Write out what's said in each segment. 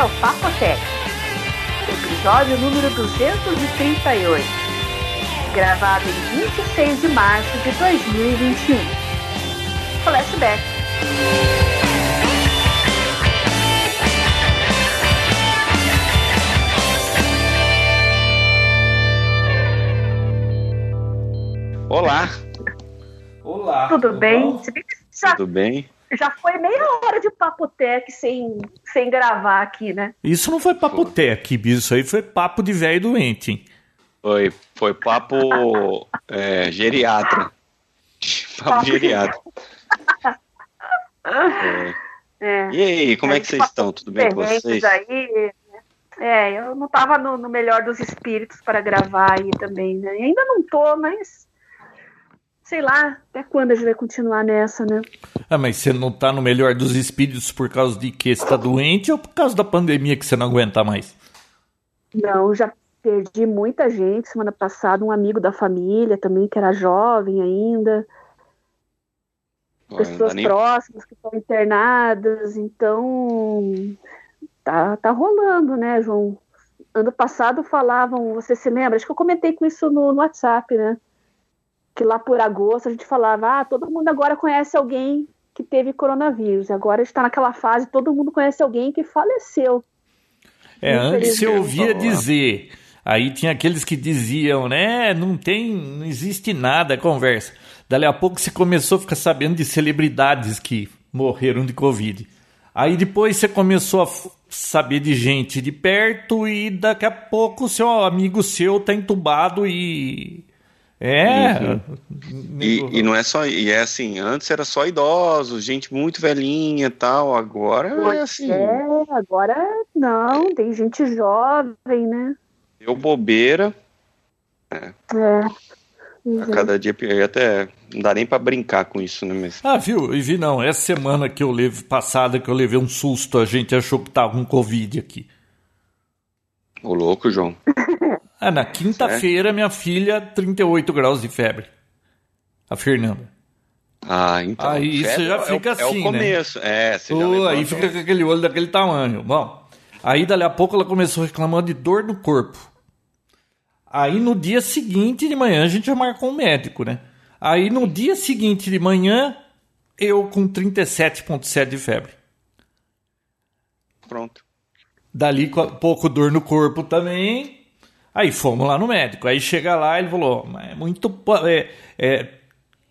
é o Papotec, episódio número 238, gravado em 26 de março de 2021. Flashback. Olá. Olá. Tudo, tudo bem? Tudo bem? Já foi meia hora de papotec sem, sem gravar aqui, né? Isso não foi papotec, isso aí foi papo de velho doente, hein? Foi, foi papo é, geriatra. Papo geriatra. É. É. E aí, como é que vocês estão? Tudo bem com vocês? Aí, é, eu não estava no, no, melhor dos espíritos para gravar aí também, né? Ainda não tô, mas sei lá, até quando a gente vai continuar nessa, né? Ah, mas você não tá no melhor dos espíritos por causa de que você tá doente ou por causa da pandemia que você não aguenta mais? Não, já perdi muita gente semana passada, um amigo da família também, que era jovem ainda. Pessoas nem... próximas que estão internadas, então tá, tá rolando, né, João? Ano passado falavam, você se lembra? Acho que eu comentei com isso no, no WhatsApp, né? Que lá por agosto a gente falava, ah, todo mundo agora conhece alguém que teve coronavírus. Agora está naquela fase, todo mundo conhece alguém que faleceu. É, antes você ouvia dizer, aí tinha aqueles que diziam, né, não tem, não existe nada, conversa. Dali a pouco você começou a ficar sabendo de celebridades que morreram de Covid. Aí depois você começou a saber de gente de perto e daqui a pouco seu amigo seu tá entubado e é. Uhum. E, e, não é só. E é assim, antes era só idosos, gente muito velhinha e tal. Agora é assim. É, agora não, tem gente jovem, né? Deu bobeira. É. é. A cada dia pior. Até não dá nem pra brincar com isso, né? Mas... Ah, viu? E vi não. Essa semana que eu levei, passada que eu levei um susto, a gente achou que tava com Covid aqui. Ô louco, João. Ah, na quinta-feira, minha filha, 38 graus de febre. A Fernanda. Ah, então. Aí você já fica é, assim, É o começo, né? é. Você já aí fica com aquele olho daquele tamanho. Bom, aí dali a pouco ela começou reclamando de dor no corpo. Aí no dia seguinte de manhã a gente já marcou um médico, né? Aí no dia seguinte de manhã, eu com 37,7 de febre. Pronto. Dali pouco dor no corpo também. Aí fomos lá no médico. Aí chega lá ele falou: é muito. É, é,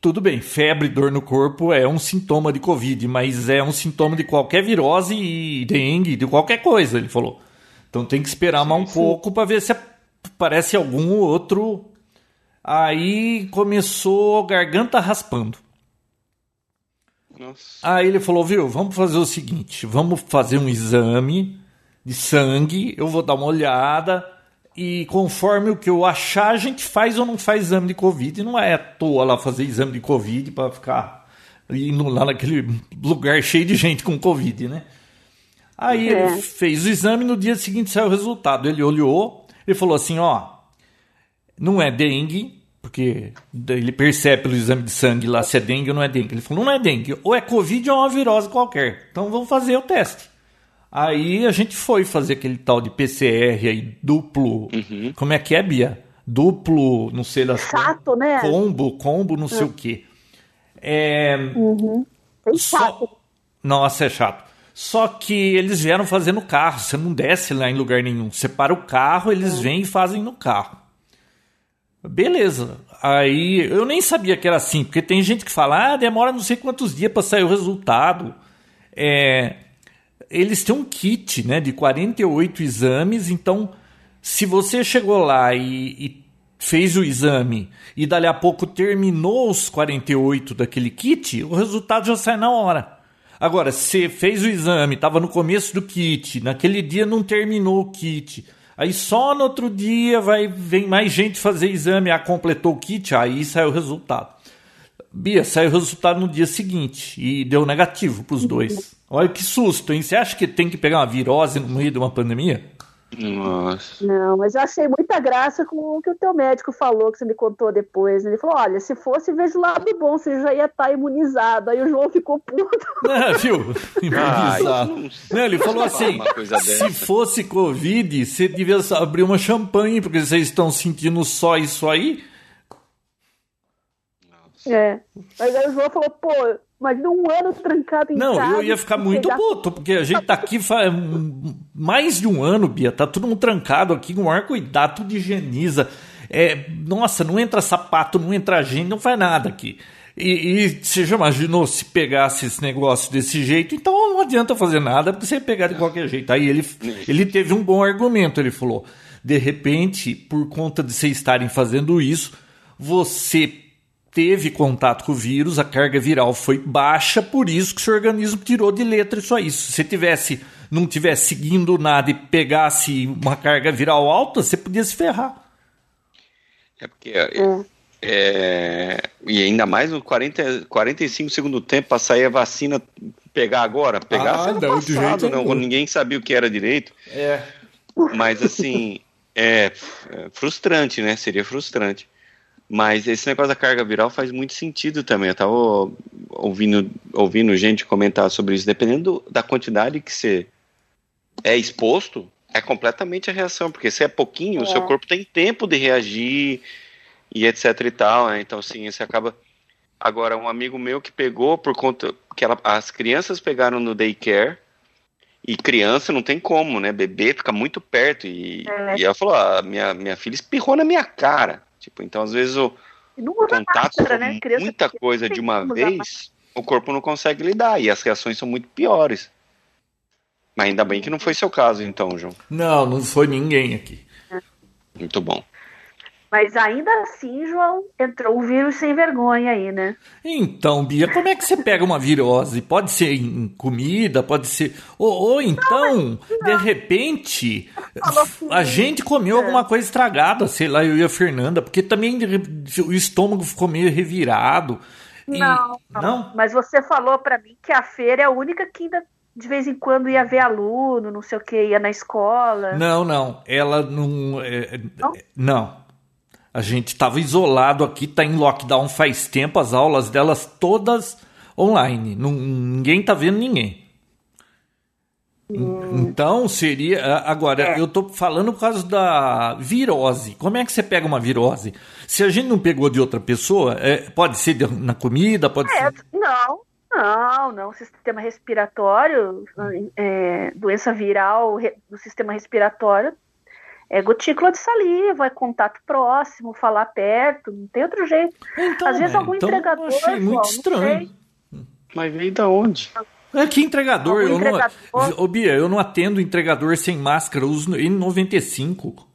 tudo bem, febre, dor no corpo é um sintoma de Covid, mas é um sintoma de qualquer virose e dengue, de qualquer coisa, ele falou. Então tem que esperar mais um sim. pouco para ver se aparece algum outro. Aí começou garganta raspando. Nossa. Aí ele falou: viu, vamos fazer o seguinte: vamos fazer um exame de sangue, eu vou dar uma olhada e conforme o que eu achar, a gente faz ou não faz exame de Covid. Não é à toa lá fazer exame de Covid para ficar indo lá naquele lugar cheio de gente com Covid, né? Aí é. ele fez o exame no dia seguinte saiu o resultado. Ele olhou, ele falou assim: ó, não é dengue, porque ele percebe pelo exame de sangue lá se é dengue ou não é dengue. Ele falou: não é dengue, ou é Covid ou é uma virose qualquer. Então vamos fazer o teste. Aí a gente foi fazer aquele tal de PCR aí, duplo. Uhum. Como é que é, Bia? Duplo, não sei lá. Chato, né? Combo, combo, não sei o quê. É. Uhum. É chato. Só... Nossa, é chato. Só que eles vieram fazer no carro. Você não desce lá em lugar nenhum. Você para o carro, eles uhum. vêm e fazem no carro. Beleza. Aí eu nem sabia que era assim, porque tem gente que fala, ah, demora não sei quantos dias para sair o resultado. É, eles têm um kit né, de 48 exames, então se você chegou lá e, e fez o exame e dali a pouco terminou os 48 daquele kit, o resultado já sai na hora. Agora, se fez o exame, estava no começo do kit, naquele dia não terminou o kit, aí só no outro dia vai vem mais gente fazer exame, ah, completou o kit, aí sai o resultado. Bia, saiu o resultado no dia seguinte e deu negativo para os dois. Olha que susto, hein? Você acha que tem que pegar uma virose no meio de uma pandemia? Nossa. Não, mas eu achei muita graça com o que o teu médico falou, que você me contou depois. Ele falou: olha, se fosse, vejo o lado bom, você já ia estar tá imunizado. Aí o João ficou puto. É, viu? Imunizado. não, ele falou assim: se fosse Covid, você devia abrir uma champanhe, porque vocês estão sentindo só isso aí. É. Mas aí o João falou: pô, Imagina um ano trancado em não, casa. Não, eu ia ficar muito pegar... puto, porque a gente tá aqui faz mais de um ano, Bia. Tá todo mundo trancado aqui, com ar cuidado, tudo higieniza. É, nossa, não entra sapato, não entra gente, não faz nada aqui. E, e, você já imaginou se pegasse esse negócio desse jeito? Então não adianta fazer nada, porque você pegar de qualquer jeito. Aí ele, ele teve um bom argumento. Ele falou: de repente, por conta de vocês estarem fazendo isso, você teve contato com o vírus, a carga viral foi baixa, por isso que seu organismo tirou de letra isso aí. Se você tivesse, não tivesse seguindo nada e pegasse uma carga viral alta, você podia se ferrar. É porque. É. É, e ainda mais no 40, 45 segundo tempo para sair a vacina pegar agora. Pegar ah, não, passado, não, ninguém sabia o que era direito. É. Mas assim, é, é frustrante, né? Seria frustrante. Mas esse negócio da carga viral faz muito sentido também. Eu estava ouvindo, ouvindo gente comentar sobre isso. Dependendo da quantidade que você é exposto, é completamente a reação. Porque se é pouquinho, é. o seu é. corpo tem tempo de reagir e etc e tal. Né? Então, assim, você acaba. Agora, um amigo meu que pegou por conta que ela, as crianças pegaram no daycare. E criança não tem como, né? Bebê fica muito perto. E, é. e ela falou: ah, minha, minha filha espirrou na minha cara. Tipo, então às vezes o contato máscara, né? muita coisa de uma vez, o corpo não consegue lidar e as reações são muito piores. Mas ainda bem que não foi seu caso, então, João. Não, não foi ninguém aqui. Muito bom. Mas ainda assim, João, entrou um vírus sem vergonha aí, né? Então, Bia, como é que você pega uma virose? Pode ser em comida, pode ser. Ou, ou então, não, de repente, a gente comeu é. alguma coisa estragada, sei lá, eu e a Fernanda, porque também o estômago ficou meio revirado. E... Não, não, Mas você falou para mim que a feira é a única que ainda de vez em quando ia ver aluno, não sei o que, ia na escola. Não, não. Ela não. É, não? não. A gente estava isolado aqui, está em lockdown faz tempo, as aulas delas todas online. Não, ninguém está vendo ninguém. Hum. Então seria. Agora, é. eu estou falando por causa da virose. Como é que você pega uma virose? Se a gente não pegou de outra pessoa, é, pode ser na comida, pode é, ser. Não, não, não. Sistema respiratório, é, doença viral do sistema respiratório é gotícula de saliva, é contato próximo, falar perto, não tem outro jeito. Então, Às vezes algum então entregador. Eu achei muito estranho. Mas veio da onde? É que entregador, eu entregador... não. Ô, Bia, eu não atendo entregador sem máscara, eu uso N95.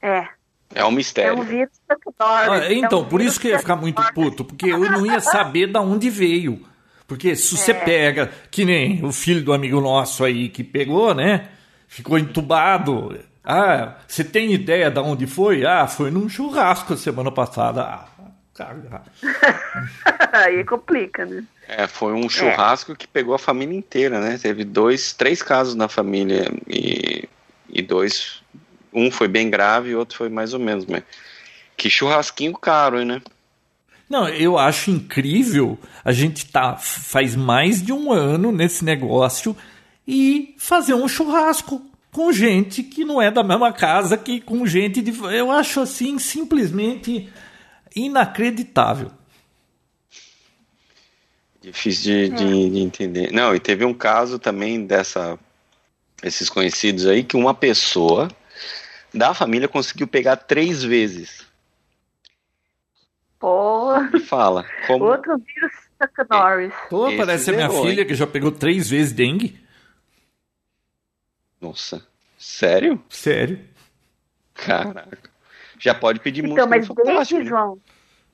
É. É um mistério. É um vírus ah, Então, é um por isso que eu ia ficar muito puto, porque eu não ia saber de onde veio. Porque se você é. pega, que nem o filho do amigo nosso aí que pegou, né? Ficou entubado. Ah, você tem ideia de onde foi? Ah, foi num churrasco semana passada. Ah, cara. Aí complica, né? É, foi um churrasco é. que pegou a família inteira, né? Teve dois, três casos na família e, e dois, um foi bem grave e outro foi mais ou menos, mas que churrasquinho caro, né? Não, eu acho incrível. A gente tá faz mais de um ano nesse negócio e fazer um churrasco com gente que não é da mesma casa que com gente de. Eu acho assim simplesmente inacreditável. Difícil de, de, de, entender. Não, e teve um caso também dessa. Esses conhecidos aí, que uma pessoa da família conseguiu pegar três vezes. Porra. E fala. Como... Outro vírus Chuck Norris. Pô, parece a minha filha que já pegou três vezes dengue. Nossa, sério? Sério. Caraca. Já pode pedir então, música mas dengue, né? João,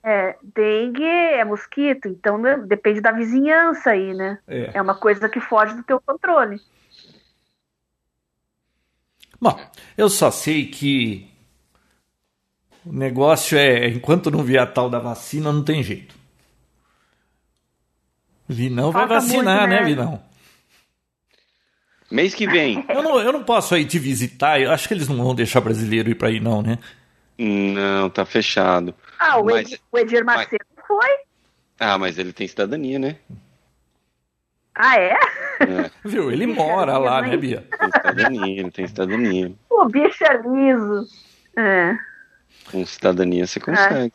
é, dengue é mosquito, então né, depende da vizinhança aí, né? É. é uma coisa que foge do teu controle. Bom, eu só sei que o negócio é, enquanto não vier a tal da vacina, não tem jeito. Vinão vai vacinar, muito, né? né, Vinão? Mês que vem. Eu não, eu não posso aí te visitar. Eu acho que eles não vão deixar brasileiro ir pra aí, não, né? Não, tá fechado. Ah, o, Mas- Ed- o Edir Macedo foi? Ah, mas ele tem cidadania, né? Ah, é? É, Viu? Ele mora lá, mãe. né, Bia? tem cidadania, ele tem cidadania. O bicho é liso. É. Com cidadania você consegue.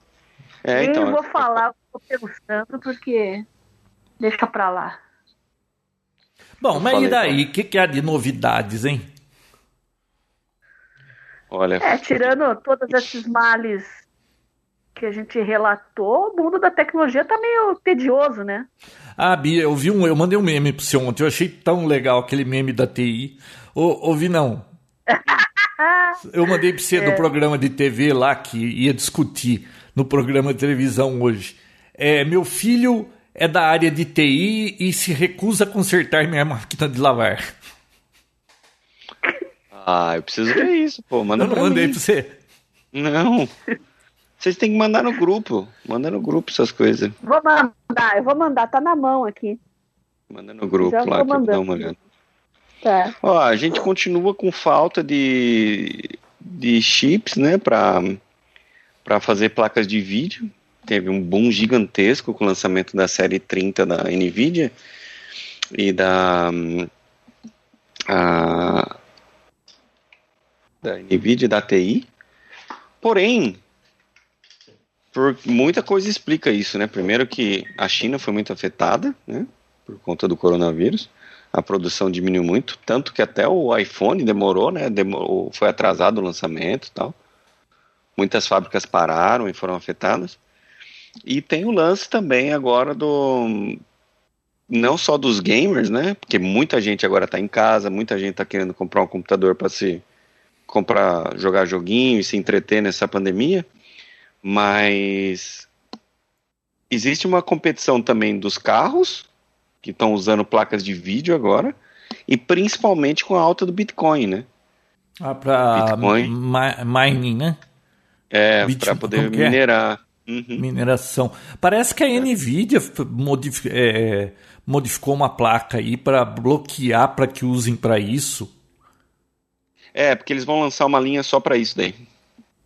É, Nem então. vou falar o que eu tô pensando, porque deixa pra lá. Bom, Eu mas falei, e daí? O que, que há de novidades, hein? Olha, É, tirando todos esses males que a gente relatou, o mundo da tecnologia tá meio tedioso, né? Ah, Bia, eu vi um, eu mandei um meme pro você ontem, eu achei tão legal aquele meme da TI. Ô, ouvi não. Eu mandei pra você do programa de TV lá que ia discutir no programa de televisão hoje. É, meu filho é da área de TI e se recusa a consertar minha máquina de lavar. ah, eu preciso ver isso, pô. Manda Eu não pra mandei mim. pra você. Não. Vocês têm que mandar no grupo. Manda no grupo essas coisas. Vou mandar, eu vou mandar, tá na mão aqui. Manda no grupo Já lá vou que eu vou dar mandando. uma olhada. Tá. Ó, a gente continua com falta de, de chips, né, para para fazer placas de vídeo. Teve um boom gigantesco com o lançamento da série 30 da Nvidia e da a, da Nvidia e da TI. Porém, por muita coisa explica isso, né? Primeiro que a China foi muito afetada, né, por conta do coronavírus a produção diminuiu muito, tanto que até o iPhone demorou, né? Demorou, foi atrasado o lançamento tal. Muitas fábricas pararam e foram afetadas. E tem o lance também agora do não só dos gamers, né? Porque muita gente agora está em casa, muita gente está querendo comprar um computador para se comprar, jogar joguinho e se entreter nessa pandemia, mas existe uma competição também dos carros que estão usando placas de vídeo agora, e principalmente com a alta do Bitcoin, né? Ah, mi- mining, né? É, para poder como que é? Uhum. Mineração. Parece que a Nvidia modif- é, modificou uma placa aí para bloquear para que usem para isso. É, porque eles vão lançar uma linha só para isso daí.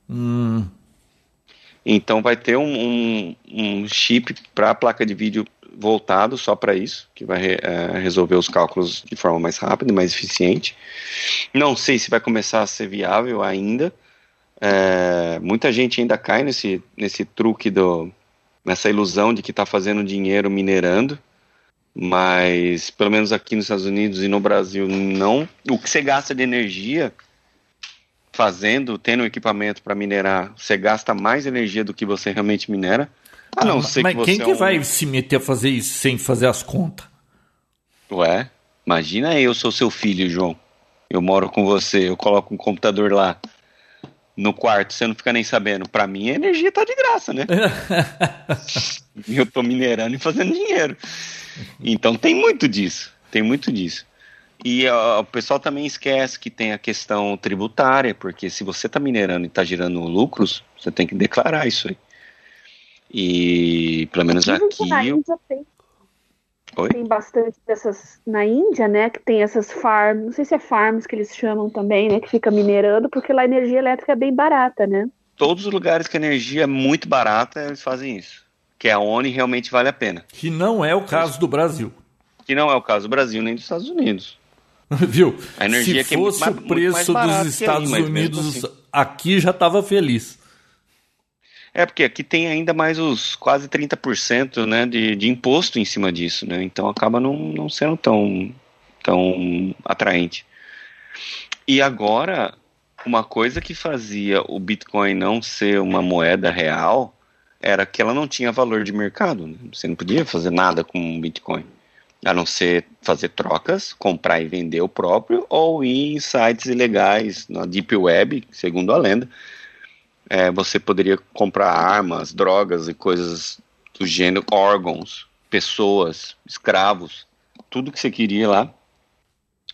Hum, Então vai ter um, um, um chip para a placa de vídeo voltado só para isso, que vai é, resolver os cálculos de forma mais rápida e mais eficiente. Não sei se vai começar a ser viável ainda. É, muita gente ainda cai nesse, nesse truque do nessa ilusão de que está fazendo dinheiro minerando, mas pelo menos aqui nos Estados Unidos e no Brasil não. O que você gasta de energia fazendo, tendo equipamento para minerar, você gasta mais energia do que você realmente minera. A não ser mas que você quem é que um- vai se meter a fazer isso sem fazer as contas? Ué, imagina aí, eu sou seu filho, João. Eu moro com você, eu coloco um computador lá no quarto, você não fica nem sabendo. Pra mim, a energia tá de graça, né? eu tô minerando e fazendo dinheiro. Então tem muito disso, tem muito disso. E ó, o pessoal também esquece que tem a questão tributária, porque se você tá minerando e tá gerando lucros, você tem que declarar isso aí. E pelo menos aqui. na eu- Índia tem, Oi? tem bastante dessas. Na Índia, né? Que tem essas farms, não sei se é farms que eles chamam também, né? Que fica minerando, porque lá a energia elétrica é bem barata, né? todos os lugares que a energia é muito barata, eles fazem isso. Que é onde realmente vale a pena. Que não é o caso do Brasil. Que não é o caso do Brasil nem dos Estados Unidos. Viu? A energia Se aqui é muito fosse o preço dos que aí, Estados mesmo Unidos assim. aqui já estava feliz. É, porque aqui tem ainda mais os quase 30% né, de, de imposto em cima disso, né? Então acaba não, não sendo tão, tão atraente. E agora, uma coisa que fazia o Bitcoin não ser uma moeda real era que ela não tinha valor de mercado. né? Você não podia fazer nada com o Bitcoin. A não ser fazer trocas, comprar e vender o próprio, ou ir em sites ilegais, na Deep Web, segundo a lenda. É, você poderia comprar armas, drogas e coisas do gênero, órgãos, pessoas, escravos, tudo que você queria lá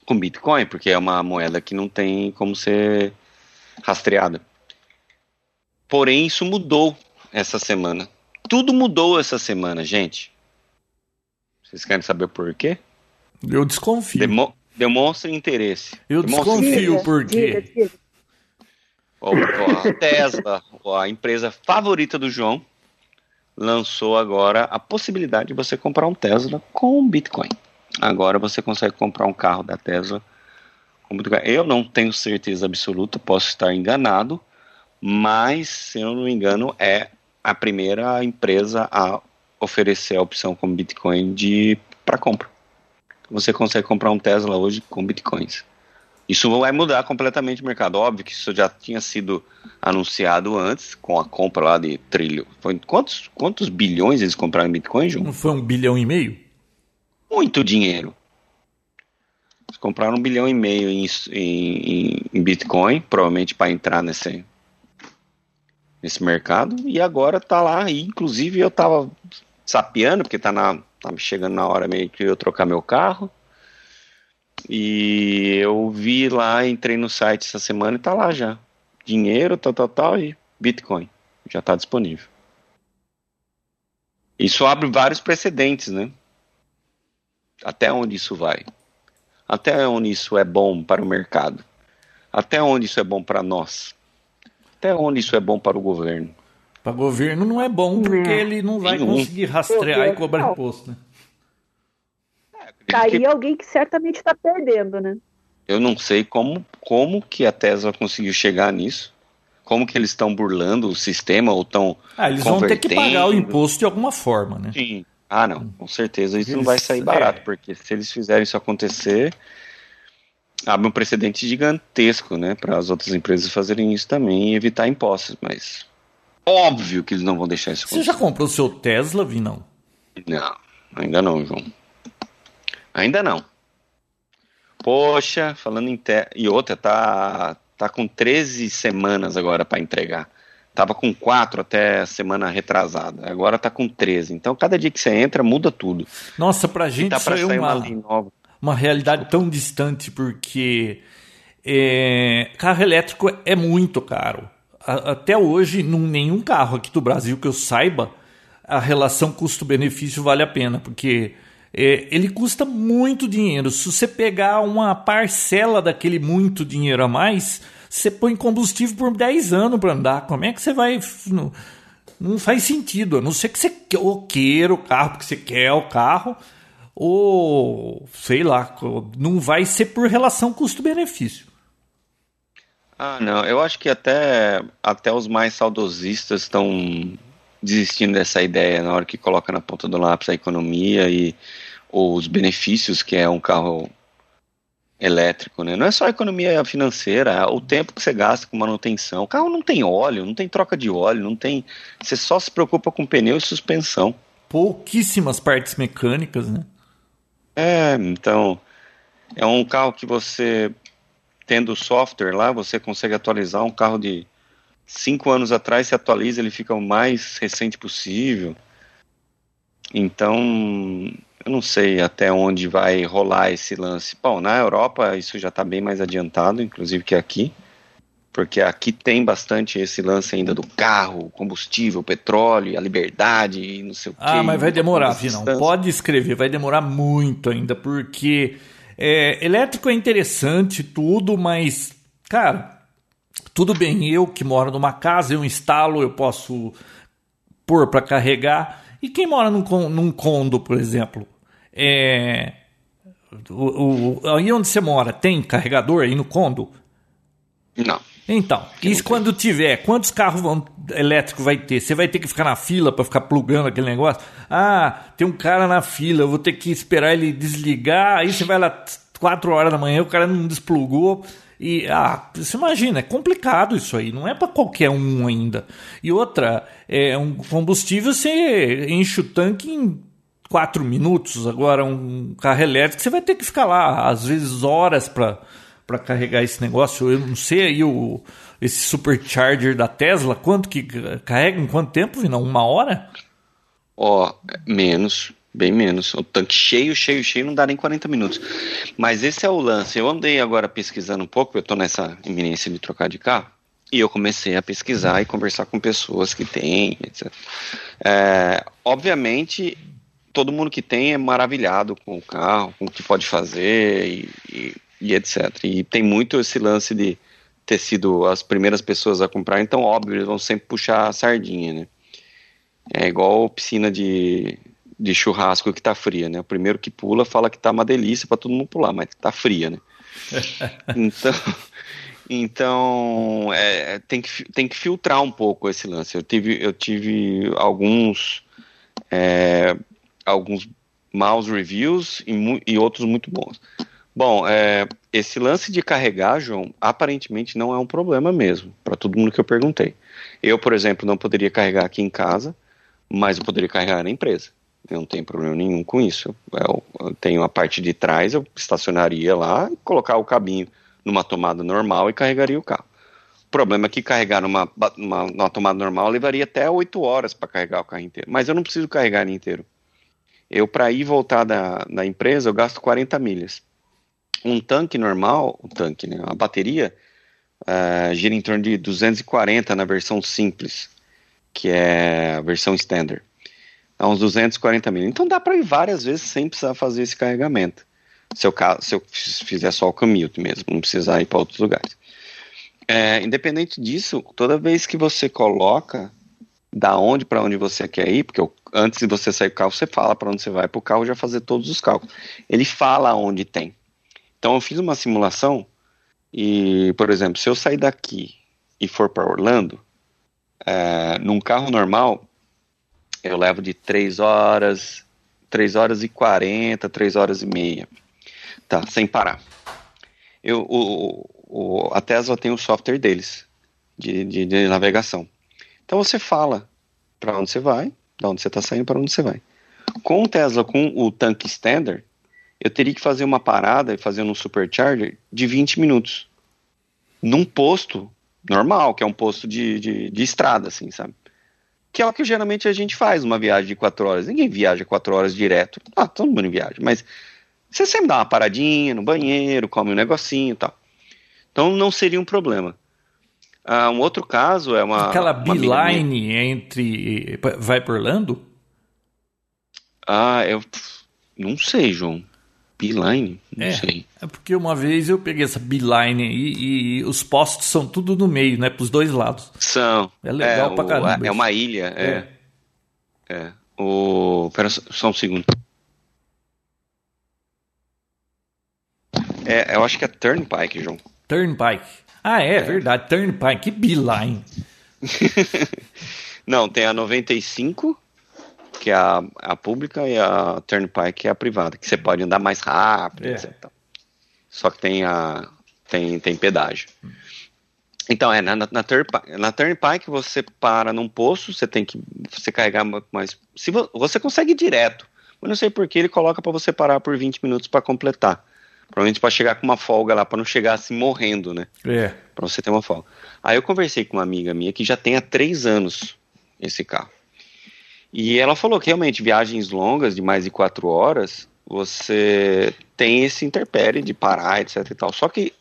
com Bitcoin, porque é uma moeda que não tem como ser rastreada. Porém, isso mudou essa semana. Tudo mudou essa semana, gente. Vocês querem saber por quê? Eu desconfio. Demo- demonstre interesse. Eu Demonstre desconfio interesse. por Diga, quê. diga. Ó, A Tesla, a empresa favorita do João, lançou agora a possibilidade de você comprar um Tesla com Bitcoin. Agora você consegue comprar um carro da Tesla com Bitcoin. Eu não tenho certeza absoluta, posso estar enganado, mas, se eu não me engano, é a primeira empresa a oferecer a opção com Bitcoin de para compra. Você consegue comprar um Tesla hoje com Bitcoins. Isso vai mudar completamente o mercado. Óbvio que isso já tinha sido anunciado antes, com a compra lá de trilho. Foi, quantos, quantos bilhões eles compraram em Bitcoin, João? Não foi um bilhão e meio? Muito dinheiro. Eles compraram um bilhão e meio em, em, em Bitcoin, provavelmente para entrar nesse, nesse mercado. E agora tá lá. E, inclusive eu tava sapeando, porque tá, na, tá chegando na hora meio que eu trocar meu carro. E eu vi lá, entrei no site essa semana e tá lá já. Dinheiro, tal, tal, tal e Bitcoin. Já tá disponível. Isso abre vários precedentes, né? Até onde isso vai? Até onde isso é bom para o mercado? Até onde isso é bom para nós? Até onde isso é bom para o governo? Para governo não é bom, porque ele não vai Nenhum. conseguir rastrear e cobrar imposto, né? Tá aí alguém que certamente está perdendo, né? Eu não sei como, como que a Tesla conseguiu chegar nisso. Como que eles estão burlando o sistema ou estão. Ah, eles vão ter que pagar o imposto de alguma forma, né? Sim. Ah, não, com certeza isso não Eles- vai sair barato, é. porque se eles fizerem isso acontecer, abre um precedente gigantesco, né, para as outras empresas fazerem isso também e evitar impostos, mas óbvio que eles não vão deixar isso Você acontecer. já comprou seu Tesla, Vinão? Não, ainda não, João. Ainda não. Poxa, falando em te... e outra tá tá com 13 semanas agora para entregar. Tava com 4 até a semana retrasada. Agora tá com 13. Então cada dia que você entra muda tudo. Nossa, pra E gente tá isso para é uma uma, uma realidade tão distante, porque é, carro elétrico é muito caro. Até hoje, num, nenhum carro aqui do Brasil que eu saiba, a relação custo-benefício vale a pena, porque é, ele custa muito dinheiro. Se você pegar uma parcela daquele muito dinheiro a mais, você põe combustível por 10 anos para andar. Como é que você vai. Não, não faz sentido. A não ser que você queira o carro porque você quer o carro, ou sei lá, não vai ser por relação custo-benefício. Ah, não. Eu acho que até, até os mais saudosistas estão desistindo dessa ideia na hora que coloca na ponta do lápis a economia e os benefícios que é um carro elétrico, né? Não é só a economia financeira, é o tempo que você gasta com manutenção. O carro não tem óleo, não tem troca de óleo, não tem. Você só se preocupa com pneu e suspensão. Pouquíssimas partes mecânicas, né? É, então é um carro que você tendo o software lá, você consegue atualizar um carro de cinco anos atrás, se atualiza, ele fica o mais recente possível. Então, eu não sei até onde vai rolar esse lance. Bom, na Europa isso já está bem mais adiantado, inclusive que aqui, porque aqui tem bastante esse lance ainda do carro, combustível, petróleo, a liberdade e não sei o quê. Ah, mas vai demorar, Vinão. Pode escrever, vai demorar muito ainda, porque é, elétrico é interessante tudo, mas, cara, tudo bem, eu que moro numa casa, eu instalo, eu posso pôr para carregar. E quem mora num, num condo, por exemplo, é, o, o- aí onde você mora, tem carregador aí no condo? Não. Então, isso quando tiver, quantos carros vão, elétricos vai ter? Você vai ter que ficar na fila para ficar plugando aquele negócio? Ah, tem um cara na fila, eu vou ter que esperar ele desligar. Aí você vai lá 4 horas da manhã, o cara não desplugou. E, ah, você imagina, é complicado isso aí, não é para qualquer um ainda. E outra, é um combustível, você enche o tanque em 4 minutos. Agora, um carro elétrico, você vai ter que ficar lá, às vezes, horas para carregar esse negócio. Eu não sei aí o esse supercharger da Tesla, quanto que carrega em quanto tempo, Vinão? Uma hora? Ó, menos, bem menos. O tanque cheio, cheio, cheio, não dá nem 40 minutos. Mas esse é o lance. Eu andei agora pesquisando um pouco, eu tô nessa iminência de trocar de carro, e eu comecei a pesquisar e conversar com pessoas que têm, etc. É, obviamente, todo mundo que tem é maravilhado com o carro, com o que pode fazer e, e, e etc. E tem muito esse lance de ter sido as primeiras pessoas a comprar, então óbvio, eles vão sempre puxar a sardinha, né? É igual piscina de, de churrasco que tá fria, né? O primeiro que pula fala que tá uma delícia para todo mundo pular, mas tá fria, né? então, então é, tem, que, tem que filtrar um pouco esse lance. Eu tive, eu tive alguns é, alguns maus reviews e, e, outros muito bons. Bom, é, esse lance de carregar, João, aparentemente não é um problema mesmo, para todo mundo que eu perguntei. Eu, por exemplo, não poderia carregar aqui em casa, mas eu poderia carregar na empresa. Eu não tenho problema nenhum com isso. Eu, eu tenho a parte de trás, eu estacionaria lá e colocar o cabinho numa tomada normal e carregaria o carro. O problema é que carregar numa, numa, numa tomada normal levaria até 8 horas para carregar o carro inteiro. Mas eu não preciso carregar ele inteiro. Eu, para ir voltar da, da empresa, eu gasto 40 milhas. Um tanque normal, o tanque, né, a bateria, uh, gira em torno de 240 na versão simples, que é a versão standard. É uns 240 milhas. Então dá para ir várias vezes sem precisar fazer esse carregamento. Se eu, se eu fizer só o commute mesmo, não precisar ir para outros lugares. É, independente disso, toda vez que você coloca da onde para onde você quer ir, porque antes de você sair do carro, você fala para onde você vai para o carro já fazer todos os cálculos. Ele fala onde tem. Então eu fiz uma simulação e, por exemplo, se eu sair daqui e for para Orlando, é, num carro normal, eu levo de 3 horas, 3 horas e 40, 3 horas e meia. Tá, sem parar. Eu, o, o, a Tesla tem o software deles, de, de, de navegação. Então você fala para onde você vai, da onde você está saindo, para onde você vai. Com o Tesla, com o tanque standard, eu teria que fazer uma parada e fazer um supercharger de 20 minutos. Num posto normal, que é um posto de, de, de estrada, assim, sabe? Que é o que geralmente a gente faz, uma viagem de 4 horas. Ninguém viaja 4 horas direto. Ah, todo mundo viaja, mas você sempre dá uma paradinha no banheiro, come um negocinho e tal. Então não seria um problema. Ah, um outro caso é uma. Aquela beeline entre. Vai por Orlando? Ah, eu. Não sei, João. Beeline? Não é, sei. É porque uma vez eu peguei essa beeline aí e os postos são tudo no meio, né? Para os dois lados. São. É legal é, pra caramba. É uma ilha, é. É. é. O. Pera só um segundo. É, eu acho que é Turnpike, João. Turnpike. Ah, é, é. verdade. Turnpike, Beeline. Não, tem a 95, que é a, a pública, e a Turnpike, que é a privada, que você pode andar mais rápido, é. etc. Só que tem a tem, tem pedágio. Então, é, na, na, na, Turnpike, na Turnpike você para num posto, você tem que você carregar mais. Se vo, você consegue ir direto, mas não sei por que ele coloca para você parar por 20 minutos para completar. Provavelmente para chegar com uma folga lá, para não chegar assim morrendo, né? É. Para você ter uma folga. Aí eu conversei com uma amiga minha que já tem há três anos esse carro. E ela falou que realmente viagens longas de mais de quatro horas, você tem esse interpere de parar, etc e tal. Só que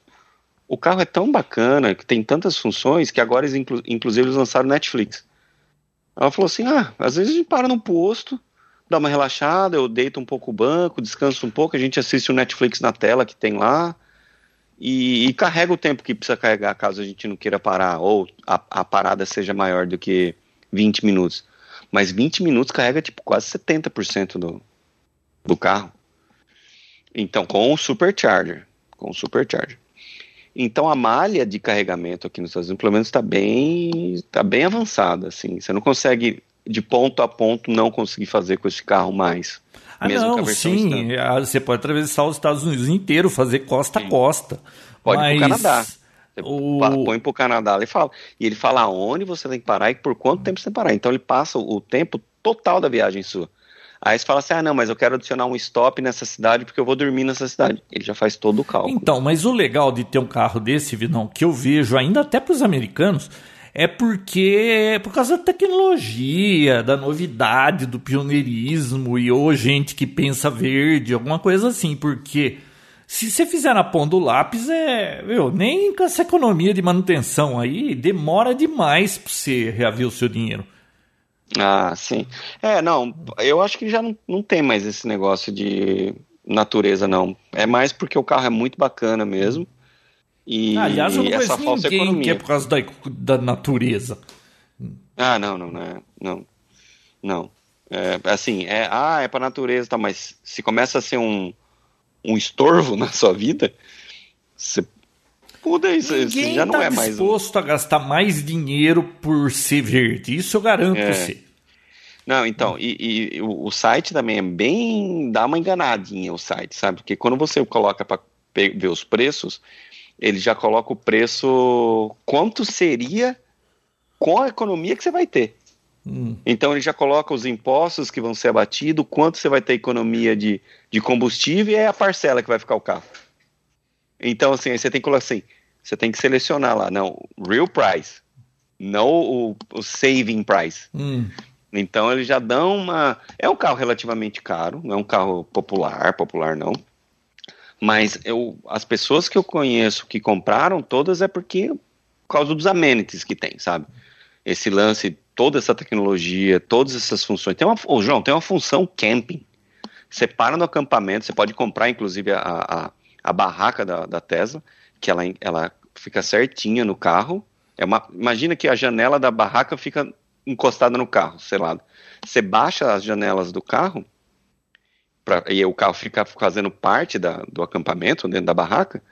o carro é tão bacana, que tem tantas funções, que agora eles, inclu inclusive, eles lançaram Netflix. Ela falou assim: ah, às vezes a gente para num posto, dá uma relaxada, eu deito um pouco o banco, descanso um pouco, a gente assiste o Netflix na tela que tem lá e, e carrega o tempo que precisa carregar caso a gente não queira parar ou a, a, parada seja maior do que 20 minutos. Mas 20 minutos carrega tipo quase 70% do, do carro. Então, com o supercharger, com o supercharger. Então a malha de carregamento aqui nos Estados Unidos, pelo menos, está bem, tá bem avançada. Assim. Você não consegue de ponto a ponto não conseguir fazer com esse carro mais. Ah, não, sim. Ah, você pode atravessar os Estados Unidos inteiro, fazer costa sim. a costa. Pode mas... pro Canadá. Você o... põe pro Canadá ele fala. E ele fala aonde você tem que parar e por quanto tempo você tem que parar. Então ele passa o tempo total da viagem sua. Aí você fala assim: ah, não, mas eu quero adicionar um stop nessa cidade porque eu vou dormir nessa cidade. Ele já faz todo o cálculo. Então, mas o legal de ter um carro desse, Vinão, que eu vejo ainda até para os americanos, é porque é por causa da tecnologia, da novidade, do pioneirismo e ou gente que pensa verde, alguma coisa assim, porque se você fizer na ponta do lápis, é, meu, nem com essa economia de manutenção aí, demora demais para você reaver o seu dinheiro. Ah, sim. É, não, eu acho que já não, não tem mais esse negócio de natureza, não. É mais porque o carro é muito bacana mesmo. E Ah, Aliás, eu não essa falsa ninguém que economia. é por causa da, da natureza. Ah, não, não, não, é- não, não. É, assim, é, ah, é pra natureza, tá, mas se começa a ser um, um estorvo na sua vida, você muda isso, Ninguém já não tá é mais um. disposto a gastar mais dinheiro por ser verde. Isso eu garanto É. você. Não, então, e, e o, o site também é bem. dá uma enganadinha o site, sabe? Porque quando você coloca para ver os preços, ele já coloca o preço quanto seria com a economia que você vai ter. Hum. Então ele já coloca os impostos que vão ser abatidos, quanto você vai ter economia de, de combustível e é a parcela que vai ficar o carro. Então, assim, aí você tem que colocar assim, você tem que selecionar lá, não, real price, não o, o saving price. Hum. Então eles já dão uma. É um carro relativamente caro, não é um carro popular, popular não. Mas eu, as pessoas que eu conheço que compraram, todas é porque por causa dos amenities que tem, sabe? Esse lance, toda essa tecnologia, todas essas funções. Tem uma, João, tem uma função camping. Você para no acampamento, você pode comprar, inclusive, a, a, a barraca da, da Tesla, que ela, ela fica certinha no carro. É uma, imagina que a janela da barraca fica encostada no carro, sei lá. Você baixa as janelas do carro pra, e o carro fica fazendo parte da, do acampamento dentro da barraca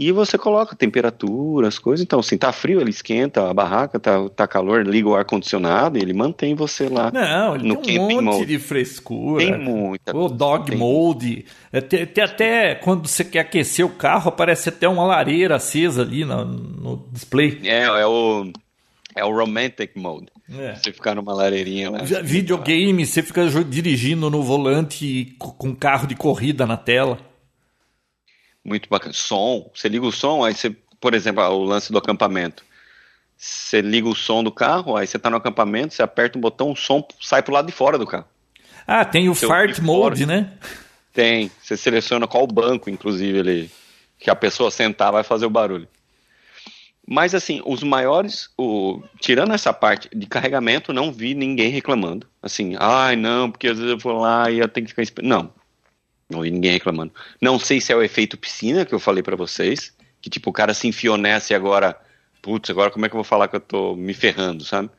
e você coloca temperatura, as coisas. Então, assim, tá frio, ele esquenta a barraca, tá, tá calor, liga o ar-condicionado e ele mantém você lá. Não, ele No tem um monte mode. de frescura. Tem muita. O dog tem- mode. É, Tem, tem até quando você quer aquecer o carro, aparece até uma lareira acesa ali no, no display. É, é o, é o romantic mode. É. Você ficar numa lareirinha lá. Vi- Videogame, você fica dirigindo no volante co- com carro de corrida na tela. Muito bacana. Som, você liga o som, aí você, por exemplo, ah, o lance do acampamento. Você liga o som do carro, aí você tá no acampamento, você aperta um botão, o som sai pro lado de fora do carro. Ah, tem o Seu fart de mode, né? Tem, você seleciona qual banco, inclusive, ele, que a pessoa sentar vai fazer o barulho. Mas assim, os maiores, o, tirando essa parte de carregamento, não vi ninguém reclamando. Assim, ai não, porque às vezes eu vou lá e eu tenho que ficar esperando. Não, não vi ninguém reclamando. Não sei se é o efeito piscina que eu falei pra vocês, que tipo o cara se enfiou nessa e agora, putz, agora como é que eu vou falar que eu tô me ferrando, sabe?